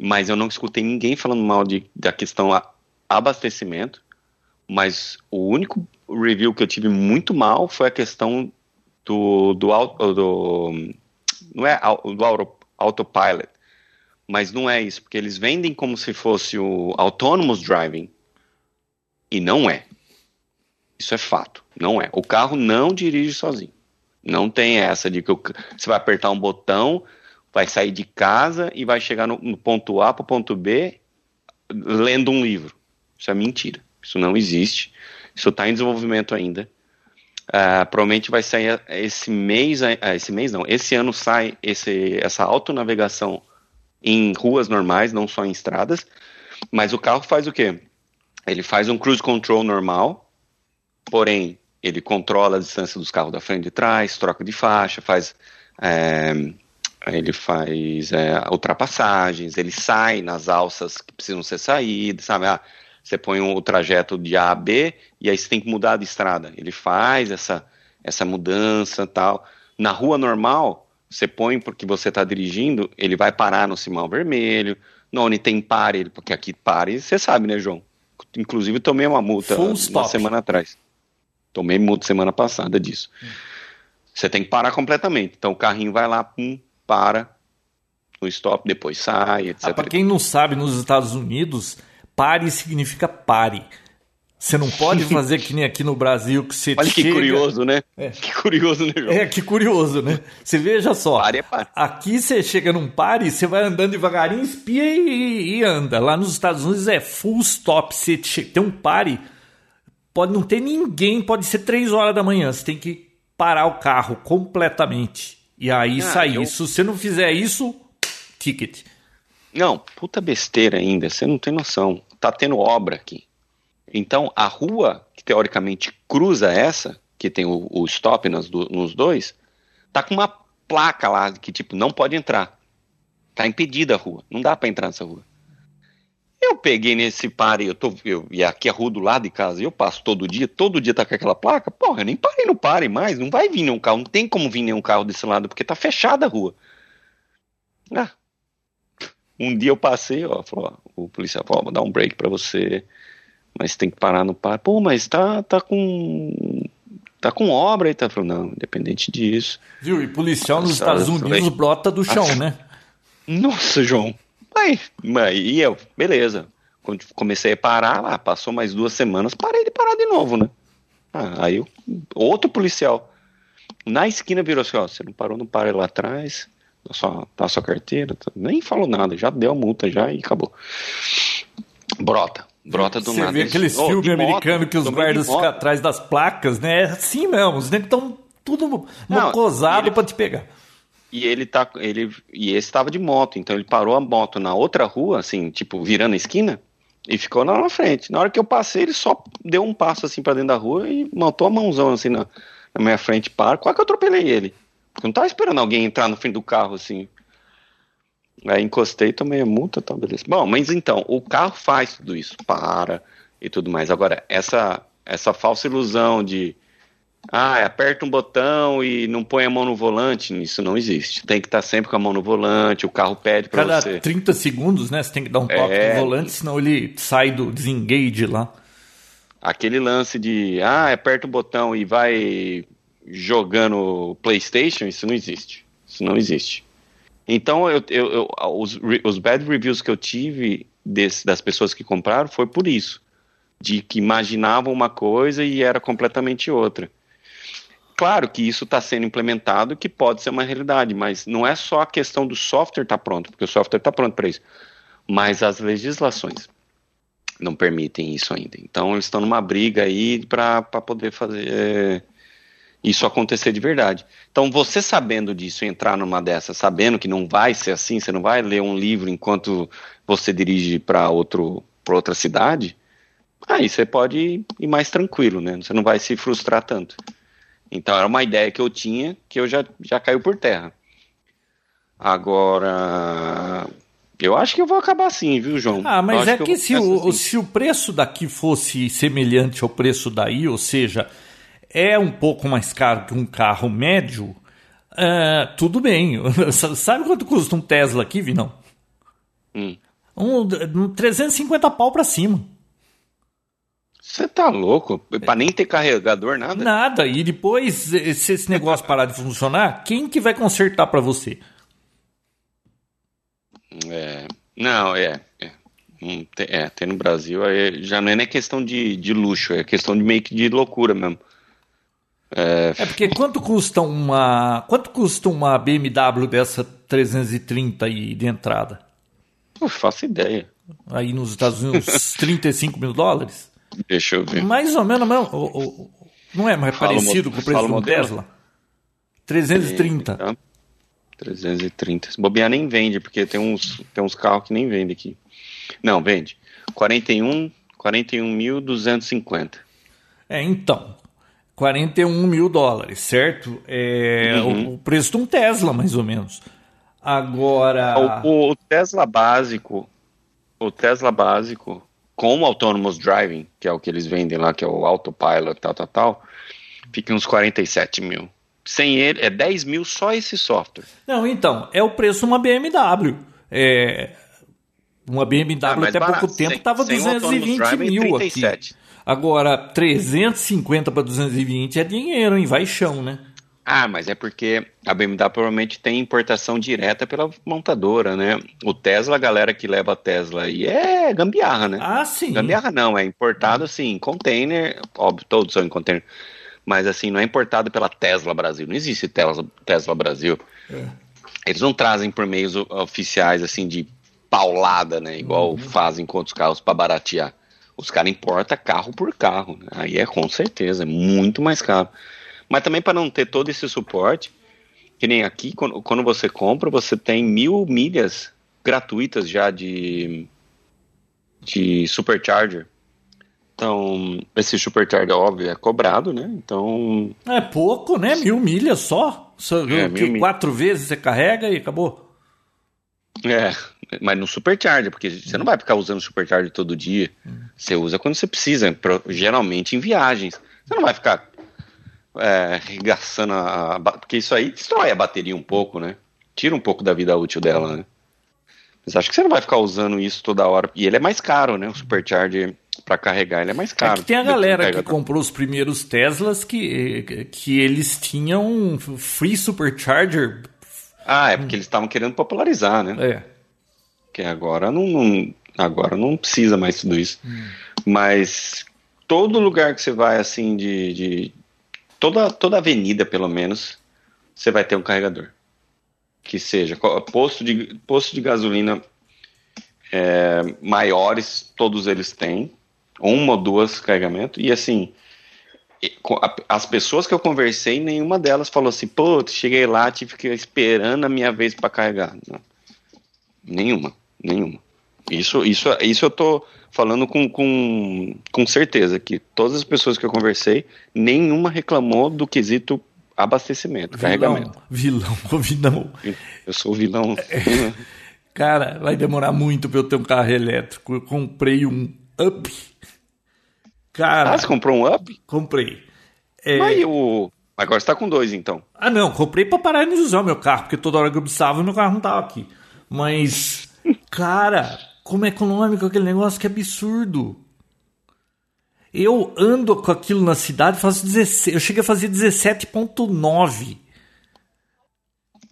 Mas eu não escutei ninguém falando mal de, da questão a- abastecimento. Mas o único review que eu tive muito mal foi a questão do, do, au- do não é do auto, autopilot, mas não é isso, porque eles vendem como se fosse o autonomous driving e não é. Isso é fato, não é. O carro não dirige sozinho. Não tem essa de que você vai apertar um botão, vai sair de casa e vai chegar no, no ponto A para o ponto B lendo um livro. Isso é mentira. Isso não existe. Isso está em desenvolvimento ainda. Ah, provavelmente vai sair esse mês, ah, esse mês não, esse ano sai esse, essa autonavegação em ruas normais, não só em estradas. Mas o carro faz o quê? Ele faz um cruise control normal, porém ele controla a distância dos carros da frente e de trás, troca de faixa, faz é, ele faz é, ultrapassagens, ele sai nas alças que precisam ser saídas, sabe? Ah, você põe o trajeto de A a B e aí você tem que mudar de estrada. Ele faz essa, essa mudança tal. Na rua normal, você põe porque você está dirigindo, ele vai parar no sinal vermelho. Não, onde tem pare, ele- porque aqui pare, você sabe, né, João? Inclusive, tomei uma multa Full uma stop. semana atrás. Tomei multa semana passada disso. Você tem que parar completamente. Então o carrinho vai lá, pum, para no stop, depois sai, etc. Ah, para quem não sabe, nos Estados Unidos, pare significa pare. Você não pode fazer que nem aqui no Brasil que você Olha que chega- curioso, né? É. Que curioso, né, João? É, que curioso, né? Você veja só. Pare é pare. Aqui você chega num pare, você vai andando devagarinho, espia e, e anda. Lá nos Estados Unidos é full stop. Você tem um pare, pode não ter ninguém, pode ser três horas da manhã. Você tem que parar o carro completamente. E aí Ah, sair. eu- Se você não fizer isso, ticket. Não, puta besteira ainda, você não tem noção. Tá tendo obra aqui. Então, a rua, que teoricamente cruza essa, que tem o, o stop nas do- nos dois, tá com uma placa lá que, tipo, não pode entrar. Tá impedida a rua. Não dá pra entrar nessa rua. Eu peguei nesse pare, eu tô, eu, e aqui é rua do lado de casa, eu passo todo dia, todo dia tá com aquela placa, porra, eu nem parei no pare mais, não vai vir nenhum carro, não tem como vir nenhum carro desse lado, porque tá fechada a rua. Ah, um dia eu passei, ó, falou, ó, o policial falou, vou dar um break para você, mas tem que parar no pare. Pô, mas tá, tá com tá com obra aí, tá falando, não, independente disso. Viu, e policial nos Estados Unidos falei, brota do chão, ah, né? Nossa, João, Aí, aí eu, beleza. Quando comecei a parar, lá, passou mais duas semanas, parei de parar de novo, né? Ah, aí eu, outro policial na esquina virou assim, ó, você não parou, não para lá atrás, dá sua, dá sua carteira, tá, nem falou nada, já deu a multa já e acabou. Brota, brota do você nada. Você vê aqueles oh, filmes americanos que os guardas ficam atrás das placas, né? É assim mesmo, os negros estão tudo mocosado para te pegar e ele tá ele e esse estava de moto, então ele parou a moto na outra rua, assim, tipo virando a esquina e ficou lá na frente. Na hora que eu passei, ele só deu um passo assim para dentro da rua e montou a mãozão assim na, na minha frente, para. Quase que eu atropelei ele. Eu não tava esperando alguém entrar no fim do carro assim. Aí encostei, tomei a multa, tá beleza. Bom, mas então, o carro faz tudo isso, para e tudo mais. Agora, essa essa falsa ilusão de ah, aperta um botão e não põe a mão no volante, isso não existe. Tem que estar sempre com a mão no volante, o carro pede para você. Cada 30 segundos, né? Você tem que dar um toque é... no volante, senão ele sai do desengage lá. Aquele lance de, ah, aperta o botão e vai jogando PlayStation, isso não existe. Isso não existe. Então, eu, eu, eu os, os bad reviews que eu tive desse, das pessoas que compraram foi por isso. De que imaginavam uma coisa e era completamente outra claro que isso está sendo implementado, que pode ser uma realidade, mas não é só a questão do software estar tá pronto, porque o software está pronto para isso, mas as legislações não permitem isso ainda. Então eles estão numa briga aí para poder fazer é, isso acontecer de verdade. Então você sabendo disso, entrar numa dessas, sabendo que não vai ser assim, você não vai ler um livro enquanto você dirige para outro para outra cidade, aí você pode ir mais tranquilo, né? Você não vai se frustrar tanto. Então era uma ideia que eu tinha que eu já, já caiu por terra. Agora, eu acho que eu vou acabar assim, viu, João? Ah, mas é que, que se, o, assim. se o preço daqui fosse semelhante ao preço daí, ou seja, é um pouco mais caro que um carro médio, uh, tudo bem. Sabe quanto custa um Tesla aqui, Vinão? Hum. Um, um 350 pau para cima. Você tá louco? Pra nem ter carregador, nada? Nada. E depois, se esse negócio parar de funcionar, quem que vai consertar para você? É, não, é. É, é tem no Brasil, é, já não é nem questão de, de luxo, é questão de meio que de loucura mesmo. É... é, porque quanto custa uma. Quanto custa uma BMW dessa 330 aí de entrada? Não faço ideia. Aí nos Estados Unidos, 35 mil dólares? Deixa eu ver. Mais ou menos, não, não é mais fala parecido com o preço do Tesla? 330. Tá. 330. Se bobear nem vende, porque tem uns, tem uns carros que nem vende aqui. Não, vende. 41, 41.250. É, então. 41 mil dólares, certo? É uhum. o, preço de um Tesla, mais ou menos. Agora. O, o Tesla básico. O Tesla básico com o Autonomous Driving, que é o que eles vendem lá, que é o Autopilot, tal, tal, tal, fica uns 47 mil. Sem ele, é 10 mil só esse software. Não, então, é o preço de uma BMW. É, uma BMW ah, até barato. pouco tempo estava 220 mil 37. aqui. Agora, 350 para 220 é dinheiro, hein? Vai chão, né? Ah, mas é porque a BMW provavelmente tem importação direta pela montadora, né? O Tesla, a galera que leva a Tesla aí é gambiarra, né? Ah, sim. Gambiarra não, é importado assim, container, óbvio, todos são em container, mas assim, não é importado pela Tesla Brasil, não existe Tesla, Tesla Brasil. É. Eles não trazem por meios oficiais assim de paulada, né? Igual uhum. fazem com outros carros para baratear. Os caras importam carro por carro, né? aí é com certeza, é muito mais caro. Mas também para não ter todo esse suporte, que nem aqui, quando, quando você compra, você tem mil milhas gratuitas já de, de supercharger. Então, esse supercharger, óbvio, é cobrado, né? Então. É pouco, né? Mil milhas só. só é, mil quatro milhas. vezes você carrega e acabou. É, mas no supercharger, porque você não vai ficar usando supercharger todo dia. Você usa quando você precisa, geralmente em viagens. Você não vai ficar é, arregaçando a, porque isso aí destrói a bateria um pouco, né? Tira um pouco da vida útil dela, né? Mas acho que você não vai ficar usando isso toda hora. E ele é mais caro, né? O supercharger para carregar ele é mais É caro. que tem a que galera que carregador. comprou os primeiros Teslas que, que eles tinham free supercharger. Ah, é porque eles estavam querendo popularizar, né? É. que agora não, não- agora não precisa mais tudo isso. Mas todo lugar que você vai assim de, de- toda toda avenida pelo menos você vai ter um carregador que seja posto de posto de gasolina é, maiores todos eles têm uma ou duas carregamento e assim as pessoas que eu conversei nenhuma delas falou assim pô cheguei lá tive que esperando a minha vez para carregar Não. Nenhuma, nenhuma. Isso, isso, isso eu tô falando com, com, com certeza que todas as pessoas que eu conversei, nenhuma reclamou do quesito abastecimento, Vilão, carregamento. vilão, vilão. Eu sou vilão. Cara, vai demorar muito pra eu ter um carro elétrico. Eu comprei um Up. Cara, ah, você comprou um up? comprei. É, Mas o... Agora você tá com dois, então. Ah, não, comprei pra parar de usar o meu carro, porque toda hora que eu precisava, meu carro não tava aqui. Mas, cara, como é econômico aquele negócio que absurdo. Eu ando com aquilo na cidade, faço 16, eu cheguei a fazer 17.9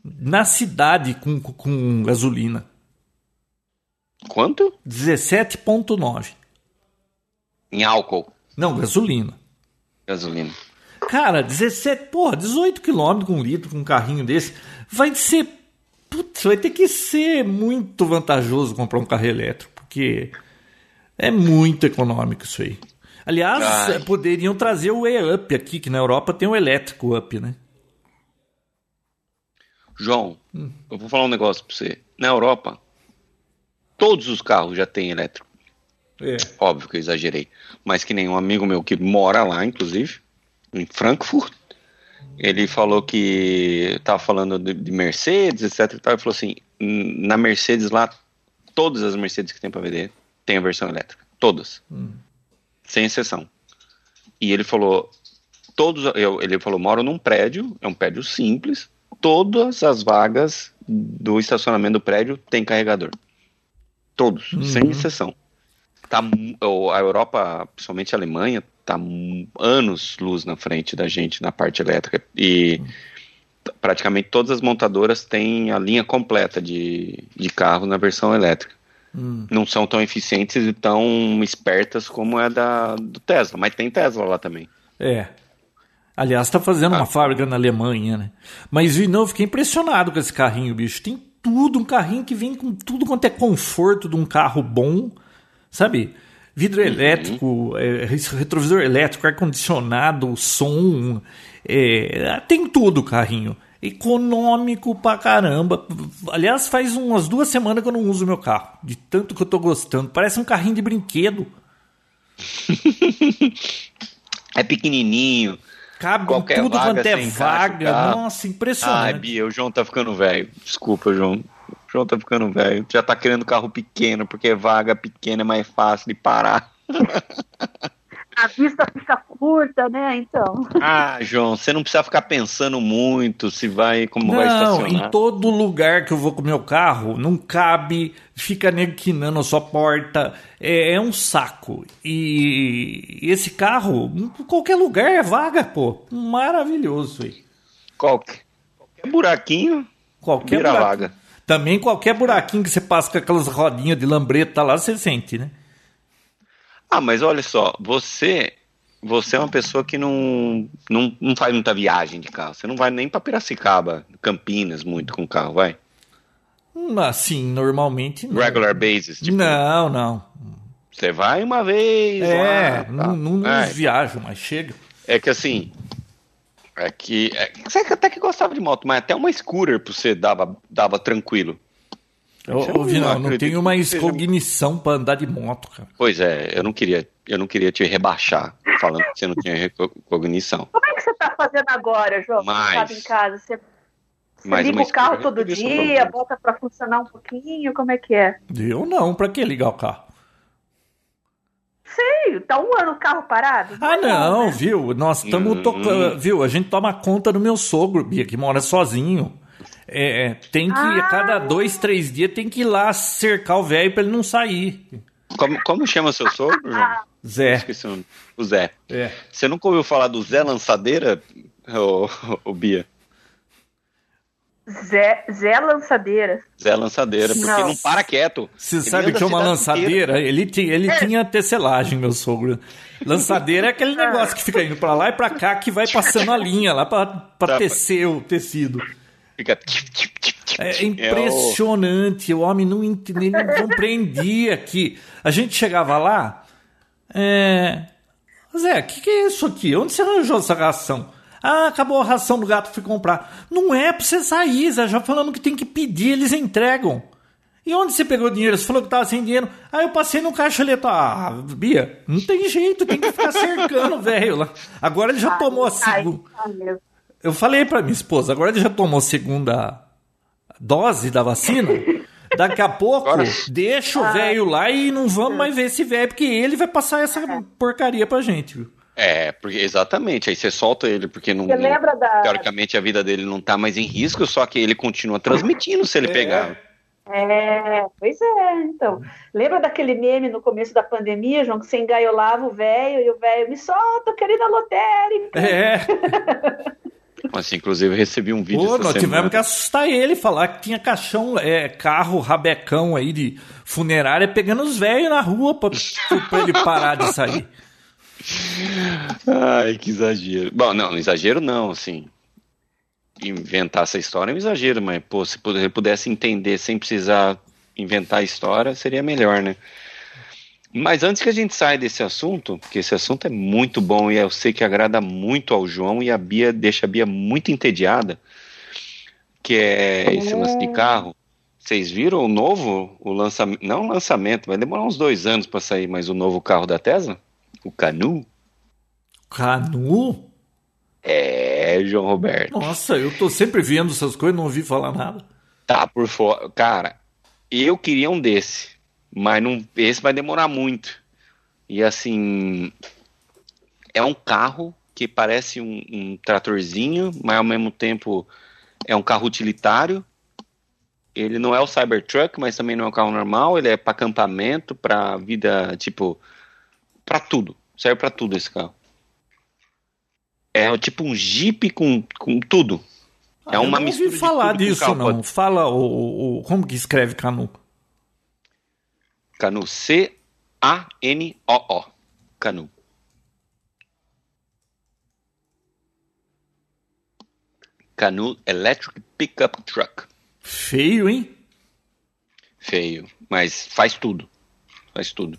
na cidade com, com gasolina. Quanto? 17.9. Em álcool, Não, gasolina. gasolina. Cara, 17, porra, 18 km com um litro com um carrinho desse. Vai ser. Putz, vai ter que ser muito vantajoso comprar um carro elétrico, porque é muito econômico isso aí. Aliás, Ai. poderiam trazer o E-Up aqui, que na Europa tem o elétrico Up, né? João, eu vou falar um negócio pra você. Na Europa, todos os carros já têm elétrico. É. Óbvio que eu exagerei. Mas que nem um amigo meu que mora lá, inclusive, em Frankfurt, ele falou que tava falando de, de Mercedes, etc. E tal, ele falou assim: "Hum, na Mercedes lá, todas as Mercedes que tem para vender tem a versão elétrica. Todas. Sem exceção. E ele falou: todos. eu- ele falou: moro num prédio, é um prédio simples, todas as vagas do estacionamento do prédio tem carregador. Todos, sem exceção tá a Europa, principalmente a Alemanha, tá mu- anos luz na frente da gente na parte elétrica e t- praticamente todas as montadoras têm a linha completa de, de carro na versão elétrica. Não são tão eficientes e tão espertas como é da do Tesla, mas tem Tesla lá também. É. Aliás, tá fazendo uma fábrica na Alemanha, né? Mas vi, não, eu fiquei impressionado com esse carrinho, bicho. Tem tudo, um carrinho que vem com tudo quanto é conforto de um carro bom, sabe? Vidro elétrico, é, res- retrovisor elétrico, ar-condicionado, som, é, tem tudo o carrinho. Econômico pra caramba. Aliás, faz umas duas semanas que eu não uso meu carro, de tanto que eu tô gostando. Parece um carrinho de brinquedo. É pequenininho. Cabe Qualquer tudo vaga quanto é encaixa vaga. Nossa, Ai, impressionante. Bia, o João tá ficando velho. Desculpa, João. O João tá ficando velho. Já tá querendo carro pequeno, porque vaga pequena é mais fácil de parar. A vista fica curta, né? Então. Ah, João, você não precisa ficar pensando muito se vai, como vai não, estacionar. em todo lugar que eu vou com o meu carro, não cabe, fica nequinando a sua porta, é, é um saco. E esse carro, em qualquer lugar é vaga, pô. Maravilhoso aí. Qualquer, qualquer buraquinho, Qualquer vira buraco- vaga. Também qualquer buraquinho que você passa com aquelas rodinhas de lambreta lá, você sente, né? Ah, mas olha só, você você é uma pessoa que não, não, não faz muita viagem de carro. Você não vai nem pra Piracicaba, Campinas, muito com carro, vai? Hum, Assim, normalmente não. Regular basis, tipo, Não, não. você vai uma vez É, lá, tá. não, não, não É, viajo, mas chega. É que assim. É que. É, você até que gostava de moto, mas até uma scooter pra você dava, dava tranquilo. Ô, Vinão, não acredito tenho mais seja- cognição pra andar de moto, cara. Pois é, eu não queria, eu não queria te rebaixar falando que você não tinha cognição. Como é que você está fazendo agora, João? Mas- Você estava em casa. Você, Você liga o carro todo dia, bota para funcionar um pouquinho, como é que é? Eu não, para que ligar o carro? Sei, tá um ano o carro parado? Ah, não, né? viu? Nós estamos hum. tocando, viu? A gente toma conta do meu sogro, Bia, que mora sozinho. É, é tem que, ah. a cada dois, três dias, tem que ir lá cercar o velho para ele não sair. Como, como chama seu sogro, João? Zé. Esqueci o, o Zé. É. Você nunca ouviu falar do Zé Lançadeira, ô, ô Bia? Zé, Zé Lançadeira. Zé Lançadeira, porque não, não para quieto. Você sabe que é uma lançadeira? Ele, tinha, ele é. tinha tecelagem, meu sogro. Lançadeira é aquele negócio que fica indo para lá e para cá, que vai passando a linha lá para tá. tecer o tecido. Fica. É impressionante. O homem não, ele não compreendia que a gente chegava lá. É... Zé, o que, que é isso aqui? Onde você arranjou essa ração? Ah, acabou a ração do gato, fui comprar. Não é pra você sair, Zé. Já falando que tem que pedir, eles entregam. E onde você pegou dinheiro? Você falou que tava sem dinheiro. Ah, eu passei no caixa ali. Ah, Bia, não tem jeito, tem que ficar cercando o velho lá. Agora ele já tomou a segunda. Eu falei pra minha esposa, agora ele já tomou a segunda dose da vacina. Daqui a pouco, agora... deixa o velho lá e não vamos mais ver esse velho, porque ele vai passar essa porcaria pra gente, viu? É, porque exatamente. Aí você solta ele porque não, não da... teoricamente a vida dele não está mais em risco, só que ele continua transmitindo se ele é. pegar. É, pois é, então. Lembra daquele meme no começo da pandemia, João, que você engaiolava o velho e o velho me solta, querida lotérica. É. Mas, inclusive, eu recebi um vídeo. Pô, nós semana. tivemos que assustar ele, falar que tinha caixão, é, carro, rabecão aí de funerária pegando os velhos na rua para ele parar de sair. Ai, que exagero. Bom, não, exagero não, assim. Inventar essa história é um exagero, mas, pô, se pudesse entender sem precisar inventar a história, seria melhor, né? Mas antes que a gente saia desse assunto, porque esse assunto é muito bom e eu sei que agrada muito ao João e a Bia deixa a Bia muito entediada, que é esse lance de carro. Vocês viram o novo, o lançamento, não o lançamento, vai demorar uns dois anos para sair, mas o novo carro da Tesla? O Canu? Canu? É, João Roberto. Nossa, eu tô sempre vendo essas coisas, não ouvi falar nada. Tá por fora. Cara, eu queria um desse, mas não, esse vai demorar muito. E assim, é um carro que parece um, um tratorzinho, mas ao mesmo tempo é um carro utilitário. Ele não é o Cybertruck, mas também não é um carro normal. Ele é para acampamento, para vida tipo para tudo. Serve para tudo esse carro. É tipo um Jeep com, com tudo. É ah, é uma eu não mistura ouvi falar de disso, não. Fala o, o, como que escreve Canu? Canu. C-A-N-O-O. Canu. Canu Electric Pickup Truck. Feio, hein? Feio, mas faz tudo. Faz tudo.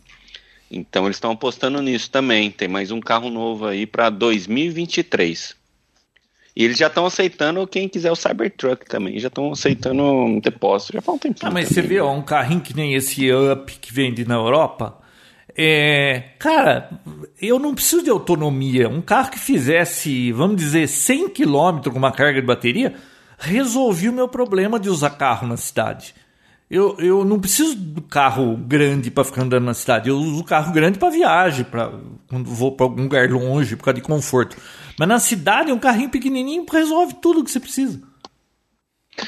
Então eles estão apostando nisso também. Tem mais um carro novo aí para 2023. E eles já estão aceitando quem quiser o Cybertruck também. Já estão aceitando um depósito. Já faz um tempinho. Ah, mas também. você vê, ó, um carrinho que nem esse Up que vende na Europa. É, cara, eu não preciso de autonomia. Um carro que fizesse, vamos dizer, 100 km com uma carga de bateria, resolvia o meu problema de usar carro na cidade. Eu, eu não preciso do carro grande para ficar andando na cidade. Eu uso o carro grande para viagem, para quando vou para algum lugar longe, por causa de conforto. Mas na cidade, um carrinho pequenininho resolve tudo que você precisa.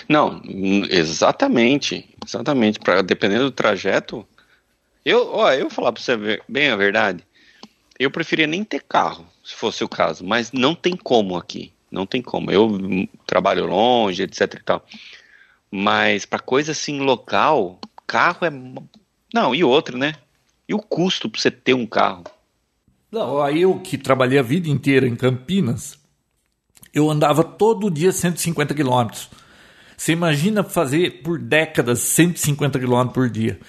Não, exatamente. Exatamente. Pra, dependendo do trajeto. Eu, ó, eu vou falar para você bem a verdade. Eu preferia nem ter carro, se fosse o caso. Mas não tem como aqui. Não tem como. Eu trabalho longe, etc e tal. Mas para coisa assim local, carro é. Não, e outro, né? E o custo para você ter um carro? Não, aí eu que trabalhei a vida inteira em Campinas, eu andava todo dia 150 quilômetros. Você imagina fazer por décadas 150 quilômetros por dia.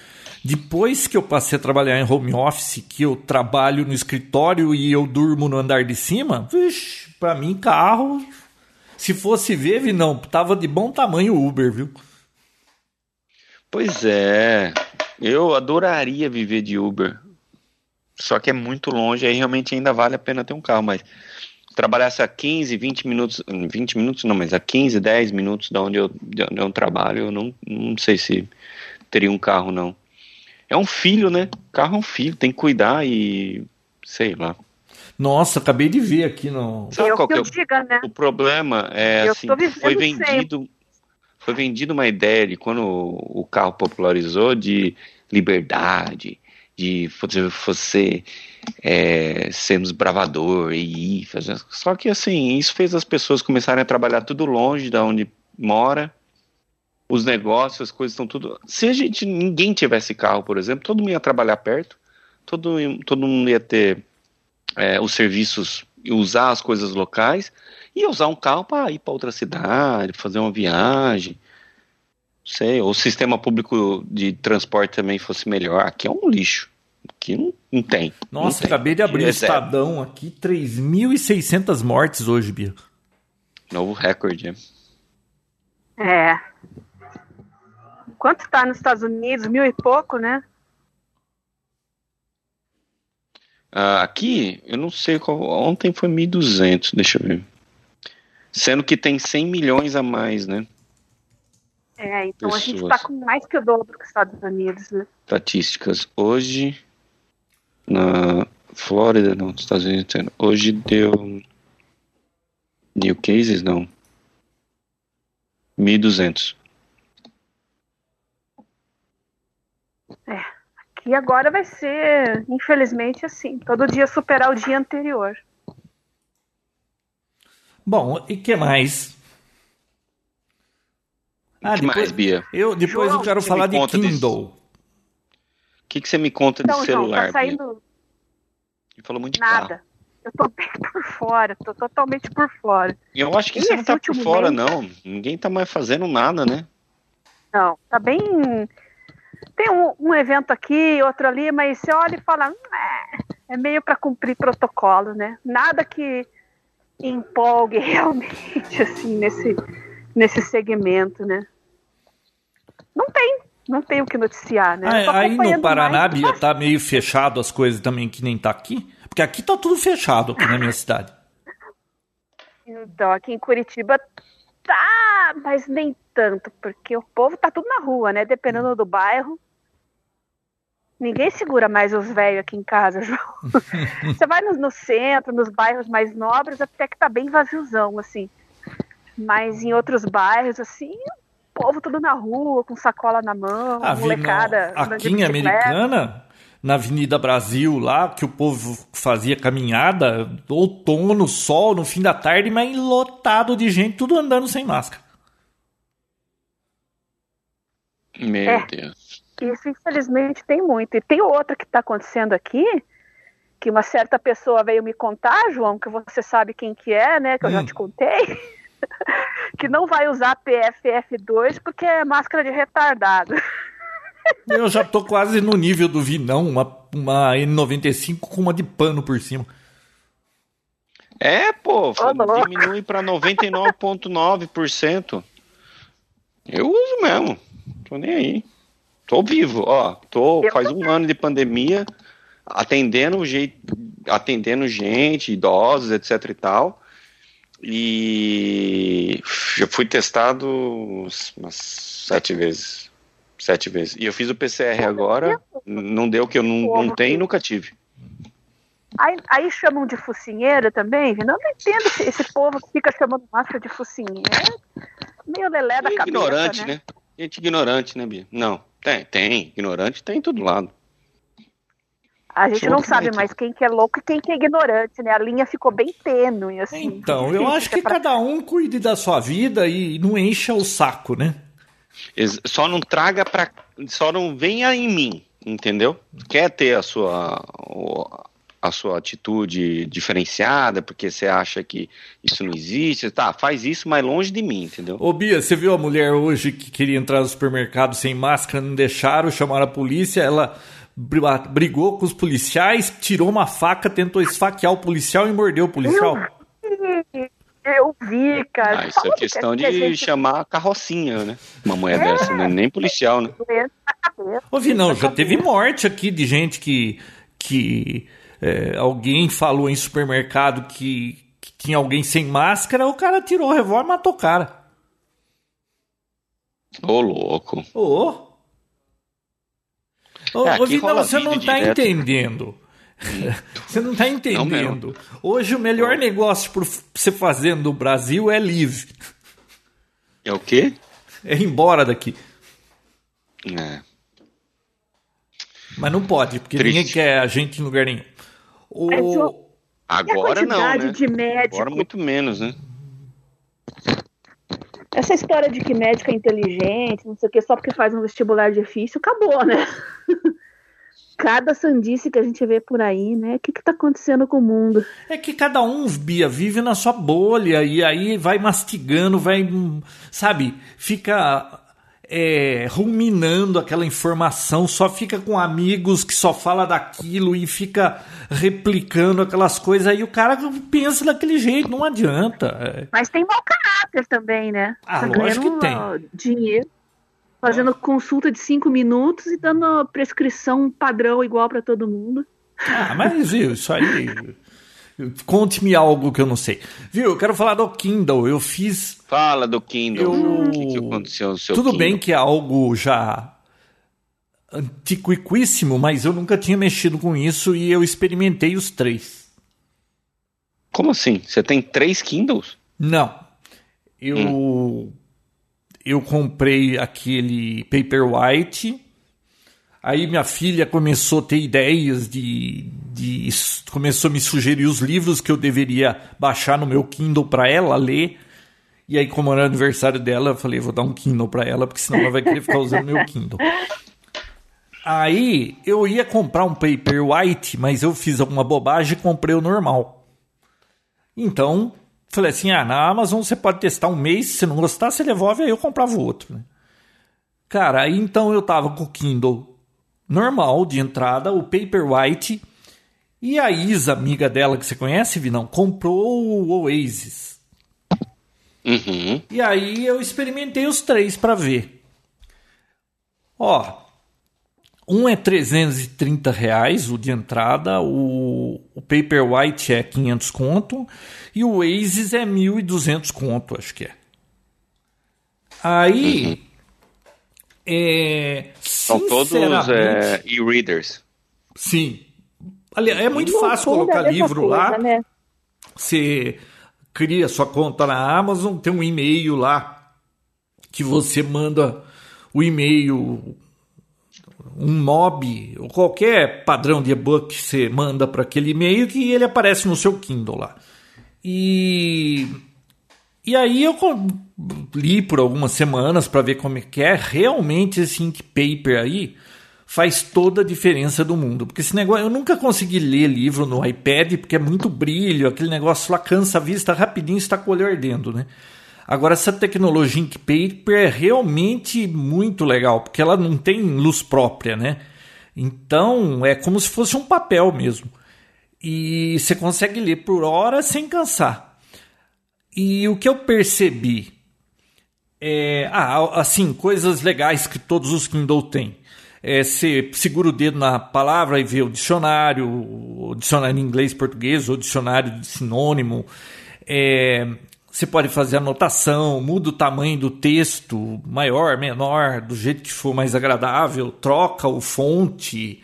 Depois que eu passei a trabalhar em home office, que eu trabalho no escritório e eu durmo no andar de cima, para mim carro se fosse ver, não, tava de bom tamanho o Uber, viu? Pois é. Eu adoraria viver de Uber. Só que é muito longe, aí realmente ainda vale a pena ter um carro, mas trabalhasse a 15, 20 minutos, 20 minutos não, mas a 15, 10 minutos da onde eu, de onde eu trabalho, eu não, não sei se teria um carro, não. É um filho, né? Carro é um filho, tem que cuidar e sei lá. Nossa, acabei de ver aqui no. Sabe Eu qual que é eu o, diga, né? o problema? É Eu assim, foi vendido, foi vendido uma ideia de quando o, carro popularizou de liberdade, de você, você é, sermos bravador e ir fazer. Só que assim, isso fez as pessoas começarem a trabalhar tudo longe da onde mora. Os negócios, as coisas estão tudo. Se a gente ninguém tivesse carro, por exemplo, todo mundo ia trabalhar perto, todo, todo mundo ia ter é, os serviços e usar as coisas locais e usar um carro para ir para outra cidade, fazer uma viagem. Não sei, ou o sistema público de transporte também fosse melhor. Aqui é um lixo. Aqui não, não tem. não Nossa, tem. acabei de abrir o É zero. Estadão aqui, 3.600 mortes hoje, Bia. Novo recorde. é. É. Quanto tá nos Estados Unidos? Mil e pouco, né? Ah, aqui, eu não sei qual. Ontem foi 1.200, deixa eu ver. Sendo que tem 100 milhões a mais, né? É, então a gente Pessoas. tá com mais que o dobro que os Estados Unidos, né? Estatísticas. Hoje, na Flórida, não, nos Estados Unidos, hoje deu. New cases, não. 1.200. Que agora vai ser, infelizmente, assim, todo dia superar o dia anterior. Bom, e que mais? Ah, O que mais, Bia? Eu, depois João, eu quero falar de Kindle. O que, que você me conta de Então, João, celular, tá Bia? saindo Você falou muito de carro. nada. Eu tô bem por fora, tô totalmente por fora. Eu acho que E você não tá por fora, mês? não. Ninguém tá mais fazendo nada, né? Não, tá bem. Tem um, um evento aqui, outro ali, mas você olha e fala, "Hum, é, meio para cumprir protocolo, né? Nada que empolgue realmente, assim, nesse, nesse segmento, né? Não tem, não tem o que noticiar, né? Ah, aí no Paraná, mais- tá meio fechado as coisas também que nem tá aqui. Porque aqui tá tudo fechado aqui na minha cidade. Então, aqui em Curitiba tá, mas nem tanto, porque o povo tá tudo na rua, né? Dependendo do bairro. Ninguém segura mais os velhos aqui em casa, João. Você vai no, no centro, nos bairros mais nobres, até que tá bem vaziozão, assim. Mas em outros bairros, assim, o povo tudo na rua, com sacola na mão, Ah, no- molecada. aqui em. Americana, na Avenida Brasil, lá, que o povo fazia caminhada, outono, sol, no fim da tarde, mas lotado de gente, tudo andando sem máscara. Meu É. Deus. Isso, infelizmente, tem muito. E tem outra que está acontecendo aqui, que uma certa pessoa veio me contar, João, que você sabe quem que é, né? Que eu já Hum. te contei. que não vai usar PFF2 porque é máscara de retardado. Eu já tô quase no nível do Vinão, uma, uma N95 com uma de pano por cima. É, pô, louco. diminui pra 99,9%. Eu uso mesmo. Tô nem aí. Tô vivo, ó. Tô faz um ano de pandemia, atendendo jeito, atendendo gente, idosos, etc e tal. E já fui testado umas sete vezes. Sete vezes. E eu fiz o PCR agora, não deu que eu não, não tenho e nunca tive. Aí, aí chamam de focinheira também, viu? Não, não entendo esse, esse povo que fica chamando máscara de focinheira. É meio lelé da É cabeça, ignorante, né? né? Gente ignorante, né, Bia? Não, tem, tem. Ignorante tem em todo lado. A gente eu não sabe mais quem que é louco e quem que é ignorante, né? A linha ficou bem tênue, assim. Então, eu acho que pra- cada um cuide da sua vida e não encha o saco, né? Só não traga pra. Só não venha em mim, entendeu? Quer ter a sua. a sua atitude diferenciada, porque você acha que isso não existe, tá, faz isso, mas longe de mim, entendeu? Ô Bia, você viu a mulher hoje que queria entrar no supermercado sem máscara, não deixaram, chamaram a polícia, ela bri- brigou com os policiais, tirou uma faca, tentou esfaquear o policial e mordeu o policial. Eu vi, cara. Ah, isso é Falando questão que a de gente chamar a carrocinha, né? Uma mulher dessa, né? Nem policial, né? Ô Vinão, já teve morte aqui de gente que, que é, alguém falou em supermercado que, que tinha alguém sem máscara, o cara tirou o revólver e matou o cara. Ô, louco. Ô. Ô, É, Vidal, você não tá direto. entendendo. Você não tá entendendo. Hoje o melhor negócio para você fazer no Brasil é livre. É o quê? É ir embora daqui. É. Mas não pode, porque Triste. ninguém quer a gente em lugar nenhum. O... É, Agora não, né? de médico? Agora muito menos, né? Essa história de que médico é inteligente, não sei o que, só porque faz um vestibular difícil, acabou, né? Cada sandice que a gente vê por aí, né? O que, que tá acontecendo com o mundo? É que cada um, Bia, vive na sua bolha e aí vai mastigando, vai, sabe, fica é, ruminando aquela informação, só fica com amigos que só fala daquilo e fica replicando aquelas coisas. Aí o cara pensa daquele jeito, não adianta. É, Mas tem mau caráter também, né? Ah, Tá lógico que ó, Dinheiro, fazendo consulta de cinco minutos e dando prescrição padrão igual pra todo mundo. Ah, mas viu, isso aí. Conte-me algo que eu não sei. Viu, eu quero falar do Kindle. Eu fiz Fala do Kindle. Eu- O que, que aconteceu no seu Tudo Kindle? bem que é algo já antiquíssimo, mas eu nunca tinha mexido com isso e eu experimentei os três. Como assim? Você tem três Kindles? Não. Eu eu comprei aquele Paperwhite. Aí minha filha começou a ter ideias de, de começou a me sugerir os livros que eu deveria baixar no meu Kindle para ela ler. E aí, como era aniversário dela, eu falei, vou dar um Kindle para ela, porque senão ela vai querer ficar usando meu Kindle. Aí eu ia comprar um Paperwhite, mas eu fiz alguma bobagem e comprei o normal. Então, falei assim: ah, na Amazon você pode testar um mês, se não gostar, você devolve, aí eu comprava o outro. né? Cara, aí então eu tava com o Kindle normal de entrada, o Paperwhite, e a Isa, amiga dela que você conhece, Vinão, comprou o Oasis. Uhum. E aí eu experimentei os três para ver. Ó, um é 330 reais o de entrada, o, o Paperwhite é 500 conto e o Oasis é 1.200 conto, acho que é. Aí, é, São todos é, e-readers. sim. Ali, é muito fácil é colocar livro coisa, lá. Né? Você cria sua conta na Amazon, tem um e-mail lá que você manda o e-mail, um mob, ou qualquer padrão de e-book que você manda para aquele e-mail que ele aparece no seu Kindle lá. E, e aí eu li por algumas semanas para ver como é que é. Realmente esse ink paper aí faz toda a diferença do mundo. Porque esse negócio, eu nunca consegui ler livro no iPad, porque é muito brilho, aquele negócio lá cansa a vista rapidinho, está com o olho ardendo, né? Agora, essa tecnologia Ink Paper é realmente muito legal, porque ela não tem luz própria, né? Então, é como se fosse um papel mesmo. E você consegue ler por horas sem cansar. E o que eu percebi é, ah, assim, coisas legais que todos os Kindle têm. É, você segura o dedo na palavra e vê o dicionário, o dicionário em inglês, português, ou dicionário de sinônimo. É, você pode fazer anotação, muda o tamanho do texto, maior, menor, do jeito que for mais agradável, troca o fonte.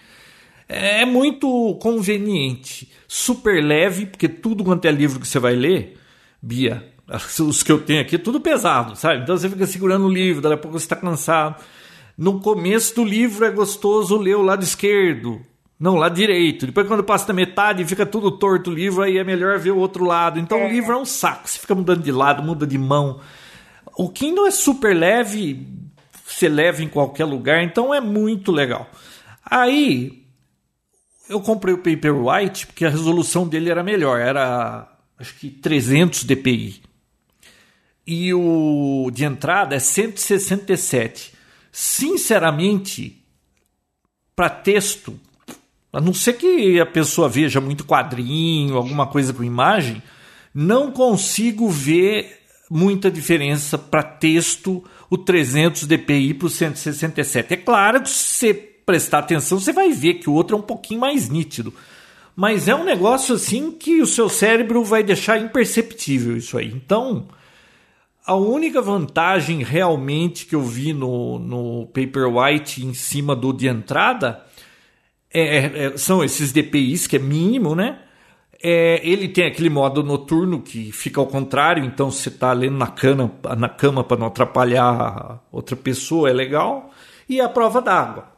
É muito conveniente, super leve, porque tudo quanto é livro que você vai ler, Bia, os que eu tenho aqui, é tudo pesado, sabe? Então você fica segurando o livro, daqui a pouco você está cansado. No começo do livro é gostoso ler o lado esquerdo, não o lado direito. Depois, quando passa da metade, fica tudo torto o livro, aí é melhor ver o outro lado. Então o livro é um saco, você fica mudando de lado, muda de mão. O Kindle é super leve, você leva em qualquer lugar, então é muito legal. Aí eu comprei o Paperwhite porque a resolução dele era melhor, era acho que 300 dpi. E o de entrada é 167. Sinceramente, para texto, a não ser que a pessoa veja muito quadrinho, alguma coisa com imagem, não consigo ver muita diferença para texto o 300 dpi para o 167. É claro que você prestar atenção, você vai ver que o outro é um pouquinho mais nítido. Mas é um negócio assim que o seu cérebro vai deixar imperceptível isso aí. Então, a única vantagem realmente que eu vi no, no Paperwhite em cima do de entrada é, é, são esses DPIs, que é mínimo, né? É, ele tem aquele modo noturno que fica ao contrário, então você está lendo na, cana, na cama para não atrapalhar outra pessoa, é legal. E a prova d'água.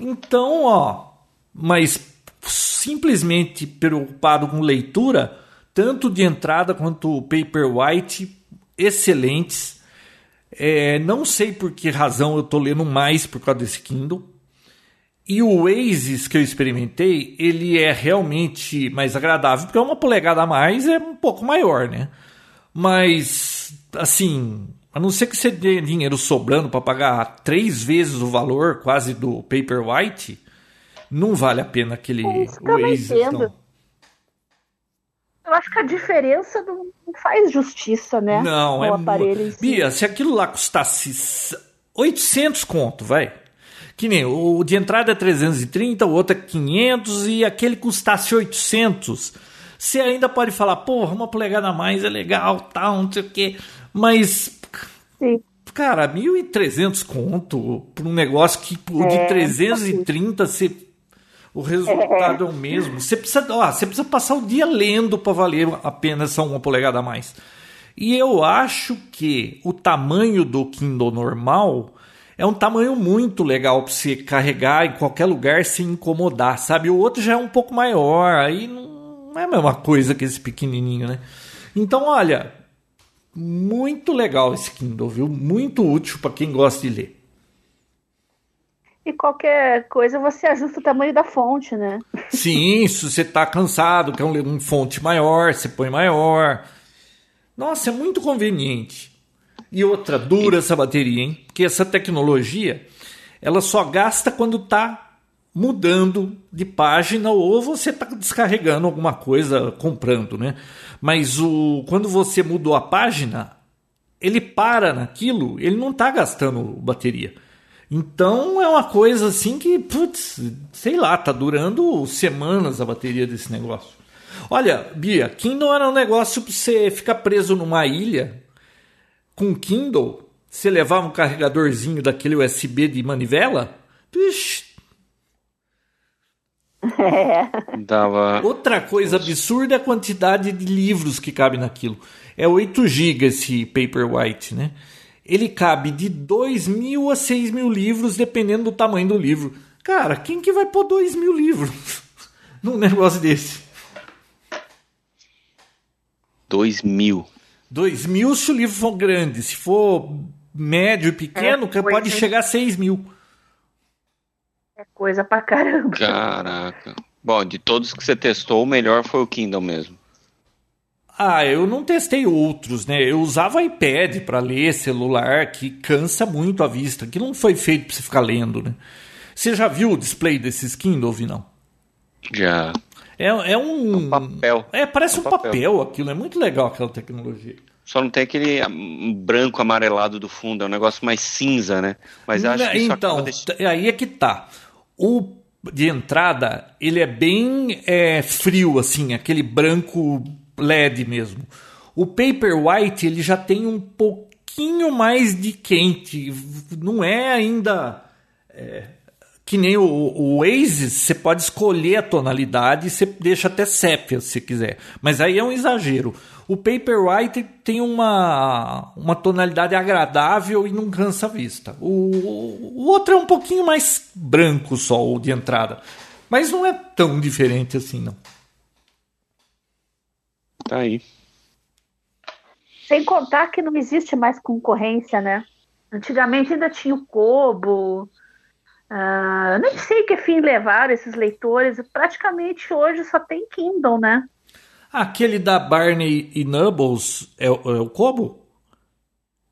Então, ó, mas simplesmente preocupado com leitura, tanto de entrada quanto Paperwhite, excelentes. É, não sei por que razão eu estou lendo mais por causa desse Kindle. E o Oasis que eu experimentei, ele é realmente mais agradável, porque é uma polegada a mais, é um pouco maior, né? Mas, assim, a não ser que você tenha dinheiro sobrando para pagar três vezes o valor quase do Paperwhite, não vale a pena aquele Oasis, não. Eu acho que a diferença não faz justiça, né? Não, é aparelho si. Bia, se aquilo lá custasse 800 conto, vai que nem o de entrada é 330, o outro é 500 e aquele custasse 800. Você ainda pode falar, porra, uma polegada a mais é legal, tal, não sei o quê. Mas, Sim. cara, 1.300 conto por um negócio que é, de 330 você o resultado é. é o mesmo. Você precisa, ó, você precisa passar o dia lendo para valer a pena essa uma polegada a mais. E eu acho que o tamanho do Kindle normal é um tamanho muito legal para você carregar em qualquer lugar sem incomodar, sabe? O outro já é um pouco maior, aí não é a mesma coisa que esse pequenininho, né? Então, olha, muito legal esse Kindle, viu? Muito útil para quem gosta de ler. E qualquer coisa você ajusta o tamanho da fonte, né? Sim, se você está cansado, quer um, um fonte maior, você põe maior. Nossa, é muito conveniente. E outra, dura essa bateria, hein? Porque essa tecnologia, ela só gasta quando está mudando de página ou você está descarregando alguma coisa, comprando, né? Mas o, quando você mudou a página, ele para naquilo, ele não está gastando bateria. Então é uma coisa assim que, putz, sei lá, tá durando semanas a bateria desse negócio. Olha, Bia, Kindle era um negócio para você ficar preso numa ilha com Kindle, você levava um carregadorzinho daquele USB de manivela, Pish. É. Dava... Outra coisa absurda é a quantidade de livros que cabe naquilo. É 8 GB esse Paperwhite, né? Ele cabe de 2 mil a 6 mil livros, dependendo do tamanho do livro. Cara, quem que vai pôr 2 mil livros num negócio desse? 2 mil. 2 mil se o livro for grande. Se for médio e pequeno, é, pode chegar a 6 mil. É coisa pra caramba. Caraca. Bom, de todos que você testou, o melhor foi o Kindle mesmo. Ah, eu não testei outros, né? Eu usava iPad para ler, celular, que cansa muito a vista, que não foi feito para você ficar lendo, né? Você já viu o display desses Kindle, não? Já. É, é um. É um papel. É, parece é um, um papel. papel. aquilo. É muito legal aquela tecnologia. Só não tem aquele branco amarelado do fundo, é um negócio mais cinza, né? Mas acho que isso Então, deixando... aí é que tá. O de entrada, ele é bem é, frio, assim, aquele branco LED mesmo. O Paper White, ele já tem um pouquinho mais de quente. Não é ainda. É, que nem o, o Oasis, você pode escolher a tonalidade e você deixa até sépia se quiser. Mas aí é um exagero. O Paperwhite tem uma, uma tonalidade agradável e não cansa a vista. O, o outro é um pouquinho mais branco só, o de entrada. Mas não é tão diferente assim, não. Tá aí. Sem contar que não existe mais concorrência, né? Antigamente ainda tinha o Kobo, Uh, nem sei que fim levaram esses leitores. Praticamente hoje só tem Kindle, né? Aquele da Barney e Nubbles é, é o Kobo?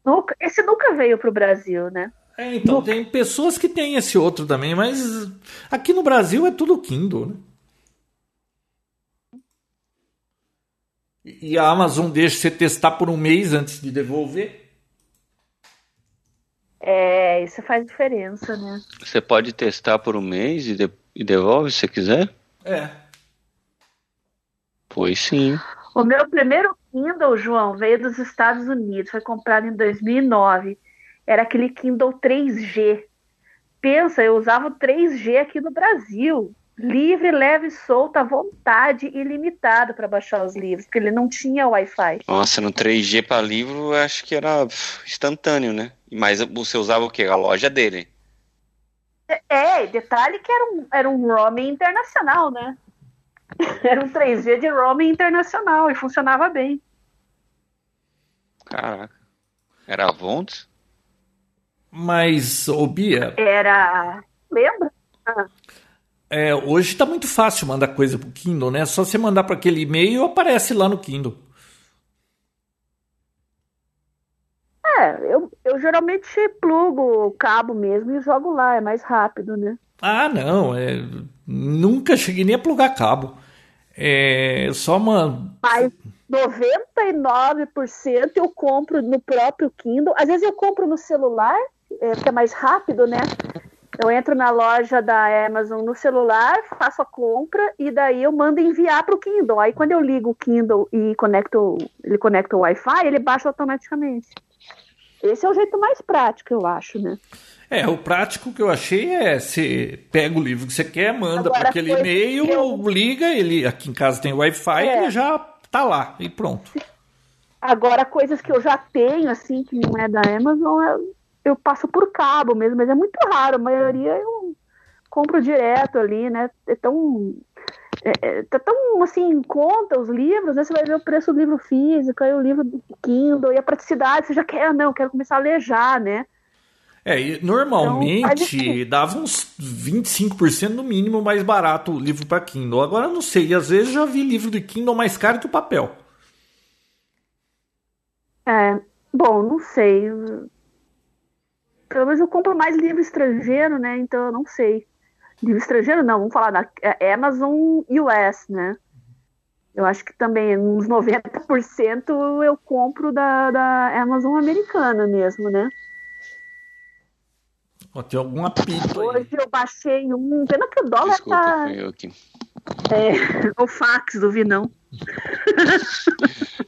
Nunca, esse nunca veio para o Brasil, né? É, então nunca. tem pessoas que têm esse outro também, mas aqui no Brasil é tudo Kindle, né? E a Amazon deixa você testar por um mês antes de devolver. É, isso faz diferença, né? Você pode testar por um mês e, de, e devolve se quiser? É. Pois sim. O meu primeiro Kindle, João, veio dos Estados Unidos, foi comprado em 2009. Era aquele Kindle 3G. Pensa, eu usava o 3G aqui no Brasil. Livre, leve, solta, à vontade, ilimitado para baixar os livros, porque ele não tinha Wi-Fi. Nossa, no 3G para livro, eu acho que era instantâneo, né? Mas você usava o quê? A loja dele. É, detalhe que era um, era um roaming internacional, né? Era um 3G de roaming internacional e funcionava bem. Caraca. Era Avontes? Mas, ô Bia. Era. Lembra? Ah. É, hoje está muito fácil mandar coisa pro Kindle, né? Só você mandar para aquele e-mail aparece lá no Kindle. É, eu, eu geralmente plugo o cabo mesmo e jogo lá, é mais rápido, né? Ah, não, é, nunca cheguei nem a plugar cabo. É só uma. Mas 99% eu compro no próprio Kindle. Às vezes eu compro no celular, é, porque é mais rápido, né? Eu entro na loja da Amazon no celular, faço a compra e daí eu mando enviar para o Kindle. Aí quando eu ligo o Kindle e conecto, ele conecta o Wi-Fi, ele baixa automaticamente. Esse é o jeito mais prático, eu acho, né? É, o prático que eu achei é você pega o livro que você quer, manda para aquele e-mail, eu... liga, ele aqui em casa tem Wi-Fi, é. ele já tá lá e pronto. Agora, coisas que eu já tenho, assim, que não é da Amazon, eu, eu passo por cabo mesmo, mas é muito raro, a maioria eu compro direto ali, né? É tão é, é, tá tão assim em conta os livros, né? Você vai ver o preço do livro físico, aí o livro do Kindle e a praticidade, você já quer, ah, não, quero começar a ler já, né? É, e normalmente então, dava uns 25% no mínimo mais barato o livro para Kindle. Agora não sei, às vezes já vi livro de Kindle mais caro que o papel. É, bom, não sei. Pelo menos eu compro mais livro estrangeiro, né? Então eu não sei. Livro estrangeiro não, vamos falar da é, Amazon US, né? Eu acho que também uns 90% eu compro da, da Amazon americana mesmo, né? Ó, tem algum apito aí. Hoje eu baixei um. Pena que o dólar Desculpa, tá. eu aqui. É, o fax do Vinão.